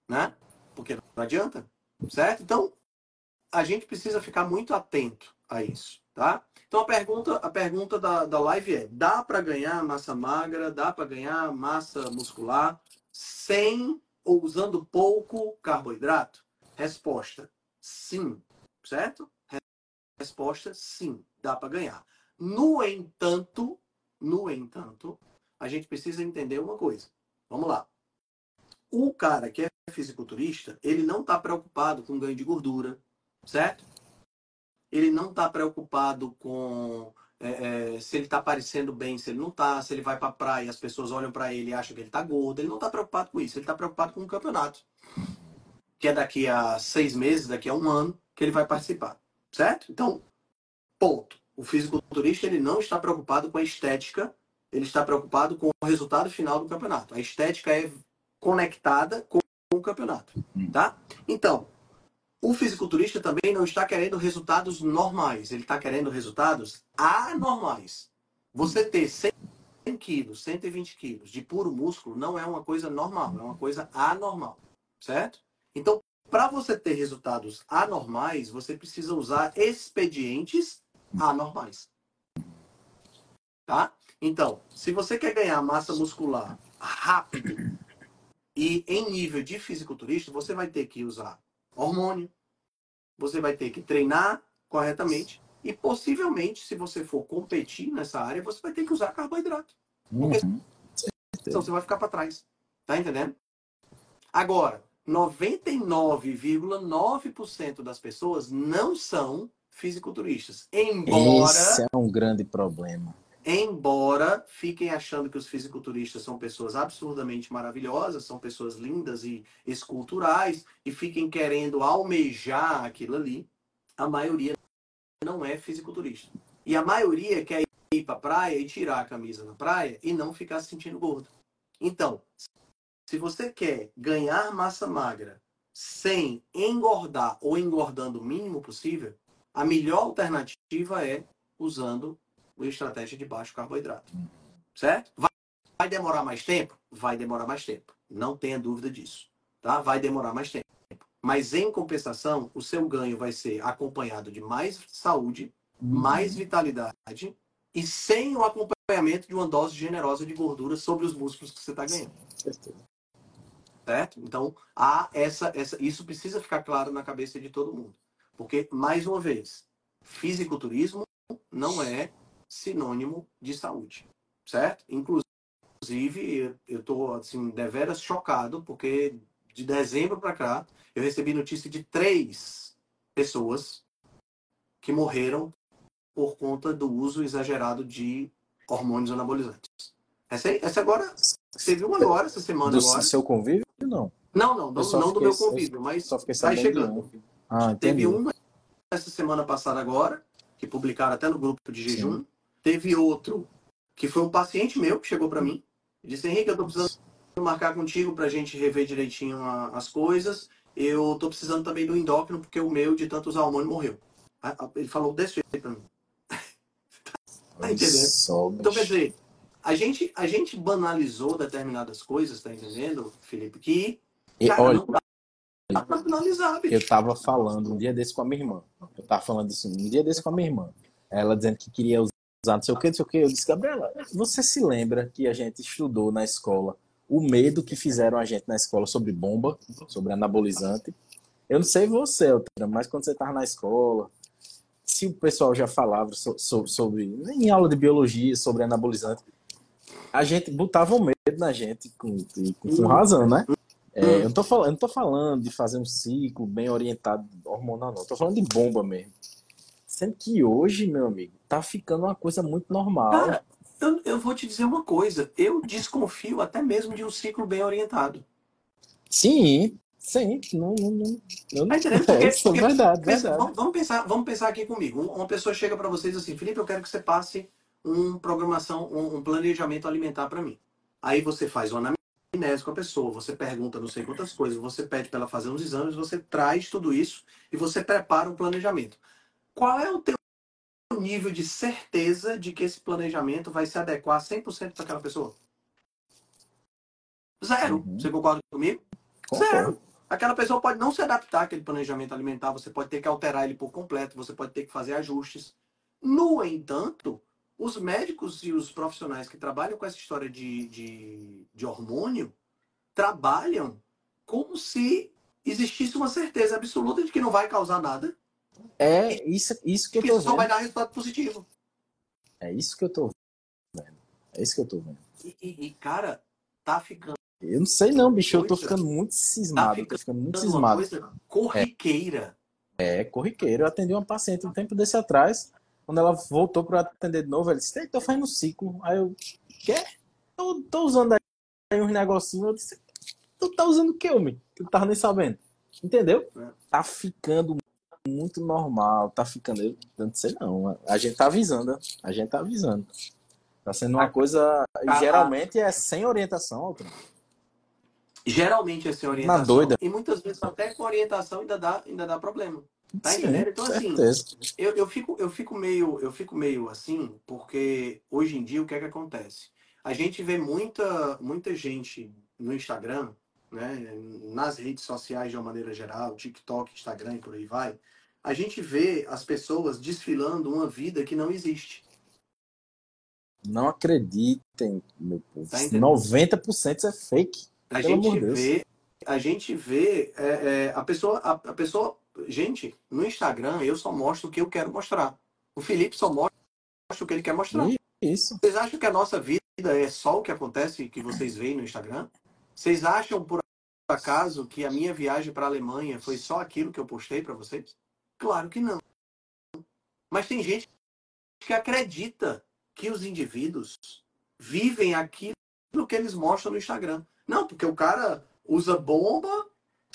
né? Porque não adianta, certo? Então, a gente precisa ficar muito atento a isso, tá? Então, a pergunta, a pergunta da, da live é: dá para ganhar massa magra, dá para ganhar massa muscular sem ou usando pouco carboidrato? Resposta: sim, certo? Resposta: sim, dá para ganhar. No entanto, no entanto, a gente precisa entender uma coisa. Vamos lá. O cara que é fisiculturista, ele não está preocupado com ganho de gordura, certo? Ele não está preocupado com é, é, se ele está parecendo bem, se ele não está, se ele vai para a praia as pessoas olham para ele e acham que ele está gordo. Ele não está preocupado com isso. Ele está preocupado com o campeonato, que é daqui a seis meses, daqui a um ano, que ele vai participar, certo? Então, ponto. O fisiculturista ele não está preocupado com a estética, ele está preocupado com o resultado final do campeonato. A estética é conectada com o campeonato, tá? Então, o fisiculturista também não está querendo resultados normais, ele está querendo resultados anormais. Você ter 100 quilos, 120 quilos de puro músculo não é uma coisa normal, é uma coisa anormal, certo? Então, para você ter resultados anormais, você precisa usar expedientes anormais. Tá? Então, se você quer ganhar massa muscular rápido e em nível de fisiculturista, você vai ter que usar hormônio, você vai ter que treinar corretamente e possivelmente, se você for competir nessa área, você vai ter que usar carboidrato. Porque Uhum. Senão você vai ficar para trás. Tá entendendo? Agora, 99,9% das pessoas não são fisiculturistas. Embora, Esse é um grande problema. embora fiquem achando que os fisiculturistas são pessoas absurdamente maravilhosas, são pessoas lindas e esculturais e fiquem querendo almejar aquilo ali, a maioria não é fisiculturista. E a maioria quer ir para praia e tirar a camisa na praia e não ficar se sentindo gordo. Então, se você quer ganhar massa magra sem engordar ou engordando o mínimo possível, a melhor alternativa é usando a estratégia de baixo carboidrato. Certo? Vai, vai demorar mais tempo? Vai demorar mais tempo. Não tenha dúvida disso. Tá? Vai demorar mais tempo. Mas em compensação, o seu ganho vai ser acompanhado de mais saúde, mais vitalidade e sem o acompanhamento de uma dose generosa de gordura sobre os músculos que você está ganhando. Certeza. Certo? Então, há essa, essa, isso precisa ficar claro na cabeça de todo mundo. Porque, mais uma vez, fisiculturismo não é sinônimo de saúde. Certo? Inclusive, eu estou assim, deveras chocado, porque de dezembro para cá, eu recebi notícia de três pessoas que morreram por conta do uso exagerado de hormônios anabolizantes. Essa, essa agora, você viu agora, essa semana Do agora. seu convívio? Não. Não, não, não, não do meu convívio, mas Só fiquei de chegando. um. Ah, Teve uma essa semana passada agora, que publicaram até no grupo de jejum. Teve outro, que foi um paciente meu que chegou para mim. e Disse, Henrique, eu tô precisando marcar contigo pra gente rever direitinho a- as coisas. Eu tô precisando também do endócrino, porque o meu, de tanto usar hormônio, morreu. Ele falou desse jeito pra mim. Tá entendendo? Então, quer dizer, a gente, a gente banalizou determinadas coisas, tá entendendo, Felipe? Que, E, cara, olha, não dá pra banalizar, bicho. eu tava falando um dia desse com a minha irmã. Eu tava falando isso um dia desse com a minha irmã. Ela dizendo que queria usar não sei o que, não sei o que. Eu disse, Gabriela, você se lembra que a gente estudou na escola o medo que fizeram a gente na escola sobre bomba, sobre anabolizante? Eu não sei você, mas quando você tava na escola, se o pessoal já falava so- so- sobre, em aula de biologia, sobre anabolizante, a gente botava o medo na gente, com, com, com razão, né? É, eu, não tô falando, eu não tô falando de fazer um ciclo bem orientado hormonal, não. Eu tô falando de bomba mesmo. Sendo que hoje, meu amigo, tá ficando uma coisa muito normal. Cara, eu, eu vou te dizer uma coisa. Eu desconfio até mesmo de um ciclo bem orientado. Sim, sim. Não, não, não, eu não Tá entendendo? Porque- é, isso é porque- verdade, Pensa- verdade. vamos, vamos pensar, vamos pensar aqui comigo. Um- Uma pessoa chega para você e diz assim, Felipe, eu quero que você passe um programação, um, um planejamento alimentar para mim. Aí você faz uma anamnese com a pessoa, você pergunta não sei quantas coisas, você pede para ela fazer uns exames, você traz tudo isso e você prepara um planejamento. Qual é o teu nível de certeza de que esse planejamento vai se adequar 100% para aquela pessoa? Zero. Uhum. Você concorda comigo? Concordo. Zero. Aquela pessoa pode não se adaptar àquele planejamento alimentar, você pode ter que alterar ele por completo, você pode ter que fazer ajustes. No entanto, os médicos e os profissionais que trabalham com essa história de, de, de hormônio trabalham como se existisse uma certeza absoluta de que não vai causar nada, É isso, isso que eu que tô só vai vendo. dar resultado positivo. É isso que eu tô vendo. É isso que eu tô vendo. E, e- e, cara, tá ficando Eu não sei não, bicho. Eu tô ficando muito cismado. Tá tô ficando muito cismado. coisa corriqueira. É, corriqueiro. Eu atendi uma paciente um tempo desse atrás. Quando ela voltou para atender de novo, ela disse: tô fazendo ciclo. Aí eu, quê? Tô, tô usando aí uns negocinhos. Eu disse: Tu tá usando o que, homem? Eu não tava nem sabendo. Entendeu? É. Tá ficando muito normal. Tá ficando. Eu não sei não. A gente tá avisando. A gente tá avisando. Tá sendo uma coisa. Geralmente é sem orientação. Geralmente é sem orientação. doida. E muitas vezes até com orientação ainda dá, ainda dá problema. Tá Sim, entendendo? Então, assim, certeza. Eu, eu, fico, eu, fico meio, eu fico meio assim, porque hoje em dia o que é que acontece? A gente vê muita, muita gente no Instagram, né, nas redes sociais de uma maneira geral, TikTok, Instagram e por aí vai. A gente vê as pessoas desfilando uma vida que não existe. Não acreditem, meu povo. Tá entendendo? 90% isso é fake. A gente de Deus. vê, a gente vê é, é, a pessoa, a, a pessoa, gente, no Instagram eu só mostro o que eu quero mostrar. O Felipe só mostra o que ele quer mostrar. Isso. Vocês acham que a nossa vida é só o que acontece que vocês veem no Instagram? Vocês acham por acaso que a minha viagem para a Alemanha foi só aquilo que eu postei para vocês? Claro que não. Mas tem gente que acredita que os indivíduos vivem aquilo que eles mostram no Instagram. Não, porque o cara usa bomba,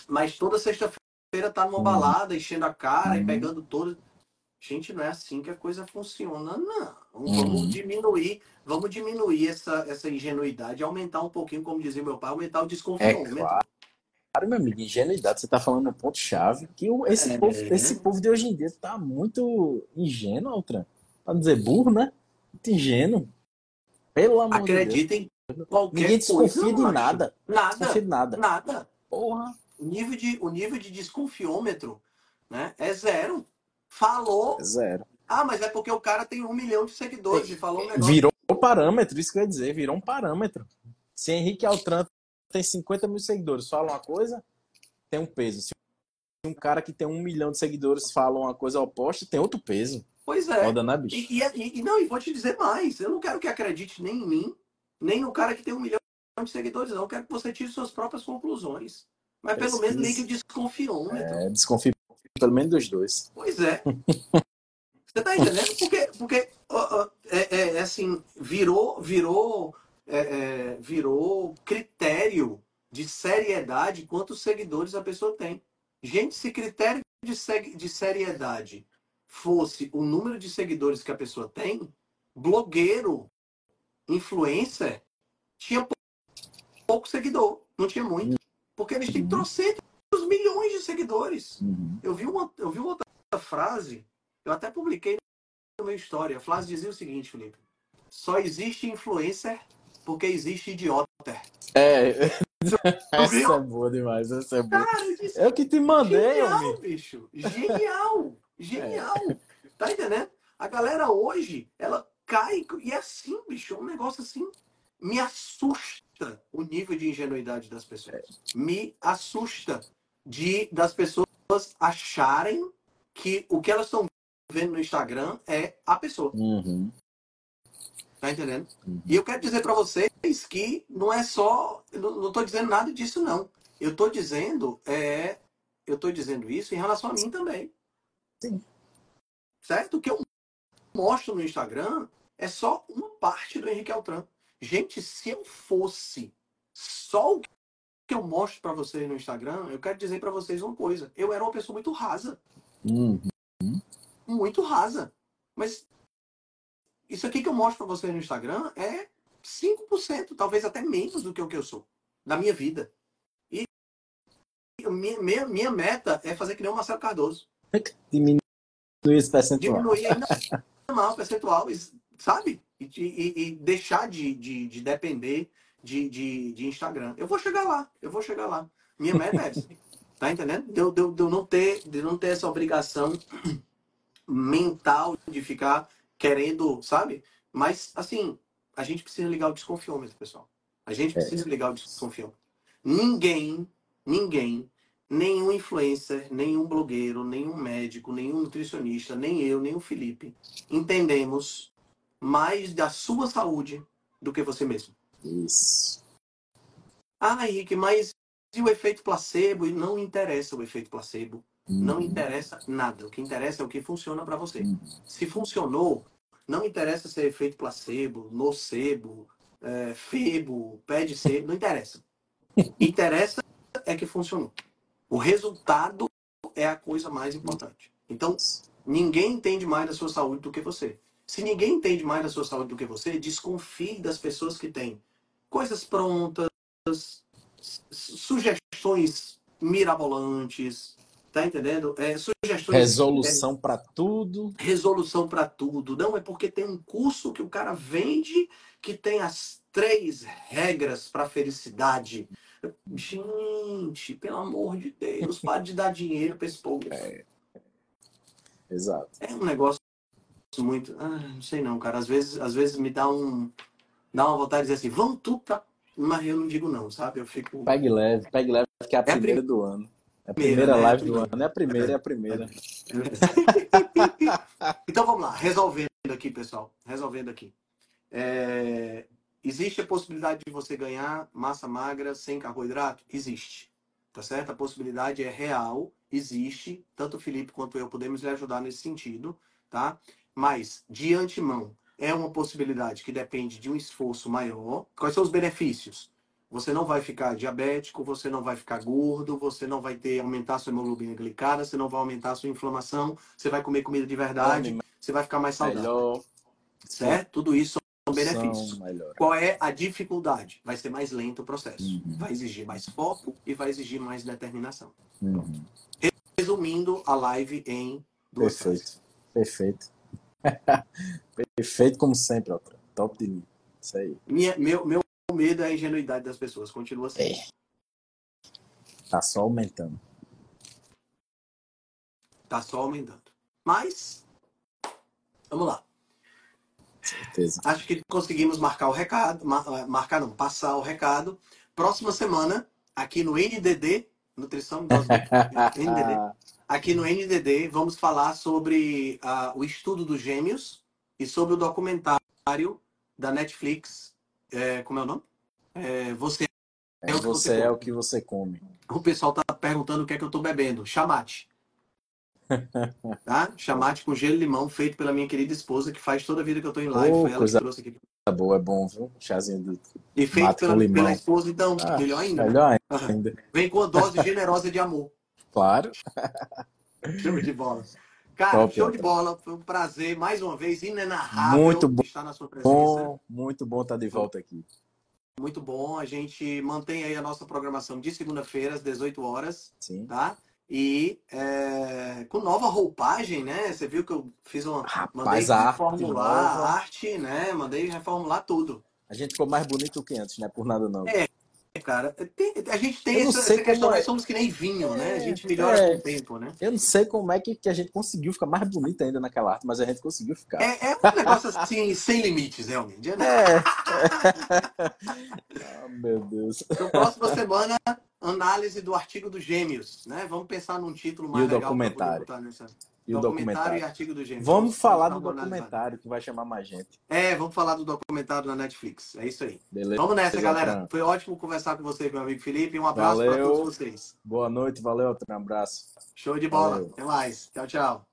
mas toda sexta-feira tá numa balada, enchendo a cara e Uhum. pegando todo. Gente, não é assim que a coisa funciona, não. Uhum. Vamos diminuir, vamos diminuir essa, essa ingenuidade, aumentar um pouquinho, como dizia meu pai, aumentar o É desconfiômetro. claro. Claro, meu amigo, ingenuidade. Você tá falando no ponto-chave que esse, É. povo, esse povo de hoje em dia tá muito ingênuo, Altran. Pra não dizer burro, né? Muito ingênuo. Pelo amor de Deus. Acredita em qualquer Ninguém desconfia coisa, de nada. Nada, Desconfia de nada. nada. Porra. O nível de, o nível de desconfiômetro né, é zero. Falou, Zero. ah, mas é porque o cara tem um milhão de seguidores e falou um negócio. Virou parâmetro, isso que eu ia dizer. Virou um parâmetro. Se Henrique Altran tem 50 mil seguidores, fala uma coisa, tem um peso. Se um cara que tem um milhão de seguidores fala uma coisa oposta, tem outro peso. Pois é. Foda, né? E, e- e- não, e vou te dizer mais. Eu não quero que acredite nem em mim, nem no cara que tem um milhão de seguidores, não. Eu quero que você tire suas próprias conclusões. Mas pelo menos ligue o desconfiômetro. É, desconfio pelo menos dos dois. Pois é. Você tá entendendo? Porque, porque é, é, é assim, virou, virou, é, é, virou critério de seriedade quantos seguidores a pessoa tem. Gente, se critério de, de seriedade fosse o número de seguidores que a pessoa tem, blogueiro, influencer, tinha pouco seguidor, não tinha muito. Porque eles têm uhum. trocentos milhões de seguidores. Uhum. Eu, vi uma, eu vi outra frase, eu até publiquei no meu história. A frase dizia o seguinte, Felipe. Só existe influencer porque existe idiota. É, essa é boa demais, essa é boa. Cara, eu, que te mandei, Genial, amigo. bicho. Genial. Genial. É. Tá entendendo? A galera hoje, ela cai e é assim, bicho. É um negócio assim. Me assusta o nível de ingenuidade das pessoas. Me assusta de das pessoas acharem que o que elas estão vendo no Instagram é a pessoa. Uhum. Tá entendendo? Uhum. E eu quero dizer para vocês que não é só. Não estou dizendo nada disso, não. Eu estou dizendo. É, eu estou dizendo isso em relação a mim também. Sim. Certo? O que eu mostro no Instagram é só uma parte do Henrique Altran. Gente, se eu fosse só o que eu mostro para vocês no Instagram, eu quero dizer para vocês uma coisa. Eu era uma pessoa muito rasa. Uhum. Muito rasa. Mas isso aqui que eu mostro para vocês no Instagram é 5%, talvez até menos do que o que eu sou, da minha vida. E minha, minha, minha meta é fazer que nem o Marcelo Cardoso. Diminuir esse percentual. Diminuir ainda mais o percentual, sabe? E, e, e deixar de, de, de depender de, de, de, Instagram. Eu vou chegar lá, eu vou chegar lá. Minha meta é essa. Tá entendendo? De eu, de, de, eu não ter, de não ter essa obrigação mental de ficar querendo, sabe? Mas, assim, a gente precisa ligar o desconfiômetro, pessoal. A gente é. precisa ligar o desconfiômetro. Ninguém, ninguém, nenhum influencer, nenhum blogueiro, nenhum médico, nenhum nutricionista, nem eu, nem o Felipe, entendemos mais da sua saúde do que você mesmo. Isso. Ah, Henrique, mas e o efeito placebo? E não interessa o efeito placebo. Uhum. Não interessa nada. O que interessa é o que funciona para você. Uhum. Se funcionou, não interessa se é efeito placebo, nocebo, é, febo, pé de sebo, não interessa. interessa é que funcionou. O resultado é a coisa mais importante. Então, ninguém entende mais da sua saúde do que você. Se ninguém entende mais da sua saúde do que você, desconfie das pessoas que têm coisas prontas, sugestões mirabolantes, tá entendendo? É, sugestões. Resolução é, para tudo. Resolução para tudo. Não é porque tem um curso que o cara vende que tem as três regras para felicidade. Gente, pelo amor de Deus, para de dar dinheiro para esse povo. É. Exato. É um negócio muito. Ah, não sei não, cara. Às vezes, às vezes me dá um dá uma vontade de dizer assim, vamos tudo pra... Mas eu não digo não, sabe? Eu fico. Pegue leve, pegue leve, que é a é primeira a prim... do ano. É a primeira, né? live do ano. É a primeira, é a primeira. então vamos lá, resolvendo aqui, pessoal. Resolvendo aqui. É... Existe a possibilidade de você ganhar massa magra sem carboidrato? Existe. Tá certo? A possibilidade é real, existe. Tanto o Felipe quanto eu podemos lhe ajudar nesse sentido, tá? Mas, de antemão, é uma possibilidade que depende de um esforço maior. Quais são os benefícios? Você não vai ficar diabético, você não vai ficar gordo, você não vai ter aumentar sua hemoglobina glicada, você não vai aumentar sua inflamação, você vai comer comida de verdade, você vai ficar mais saudável. Melhor. Certo? Tudo isso são benefícios. Qual é a dificuldade? Vai ser mais lento o processo. Uhum. Vai exigir mais foco e vai exigir mais determinação. Uhum. Resumindo a live em duas Perfeito. Frases. Perfeito. Perfeito como sempre, Altra. Top de mim. Isso aí. Minha, meu, meu medo é a ingenuidade das pessoas. Continua assim. É. Tá só aumentando. Tá só aumentando. Mas, vamos lá. Certeza. Acho que conseguimos marcar o recado. Marcar não, passar o recado. Próxima semana, aqui no NDD, Nutrição Dose NDD. Aqui no NDD, vamos falar sobre uh, o estudo dos gêmeos e sobre o documentário da Netflix. É, como é o nome? É, você é, o que você, você é o que você come. O pessoal tá perguntando o que é que eu tô bebendo. Chamate. Tá? Chamate com gelo e limão, feito pela minha querida esposa, que faz toda a vida que eu tô em live. Ô, Foi ela que coisa trouxe aqui. boa, é bom, viu? Chazinho de E feito pela, pela esposa, então, Ah, melhor ainda. melhor ainda. Vem com uma dose generosa de amor. Claro. Show de bola. Cara, Top, show de bola. Foi um prazer, mais uma vez, inenarrável Muito bom. estar na sua presença. Bom, muito bom estar de volta aqui. Muito bom. A gente mantém aí a nossa programação de segunda-feira, às 18 horas, Sim. tá? E é, com nova roupagem, né? Você viu que eu fiz uma. Rapaz, mandei reformular a arte, né? Mandei reformular tudo. A gente ficou mais bonito que antes, não é por nada não. É, Cara, tem- a gente tem essa, essa questão, é. nós somos que nem vinho, né? A É, gente melhora é. com o tempo, né? Eu não sei como é que, que a gente conseguiu ficar mais bonito ainda naquela arte, mas a gente conseguiu ficar. É, é um negócio assim, sem limites, realmente. né? É. ah, meu Deus. Então, próxima semana, análise do artigo dos gêmeos, né? Vamos pensar num título mais E o legal pra documentário. poder botar nessa. E o documentário e documentário. artigo dos gêmeos. Vamos falar do documentário que vai chamar mais gente. É, vamos falar do documentário na Netflix. É isso aí. Beleza? Vamos nessa, galera. Foi ótimo conversar com você, meu amigo Felipe. Um abraço para todos vocês. Boa noite, valeu, um abraço. Show de bola. Valeu. Até mais. Tchau, tchau.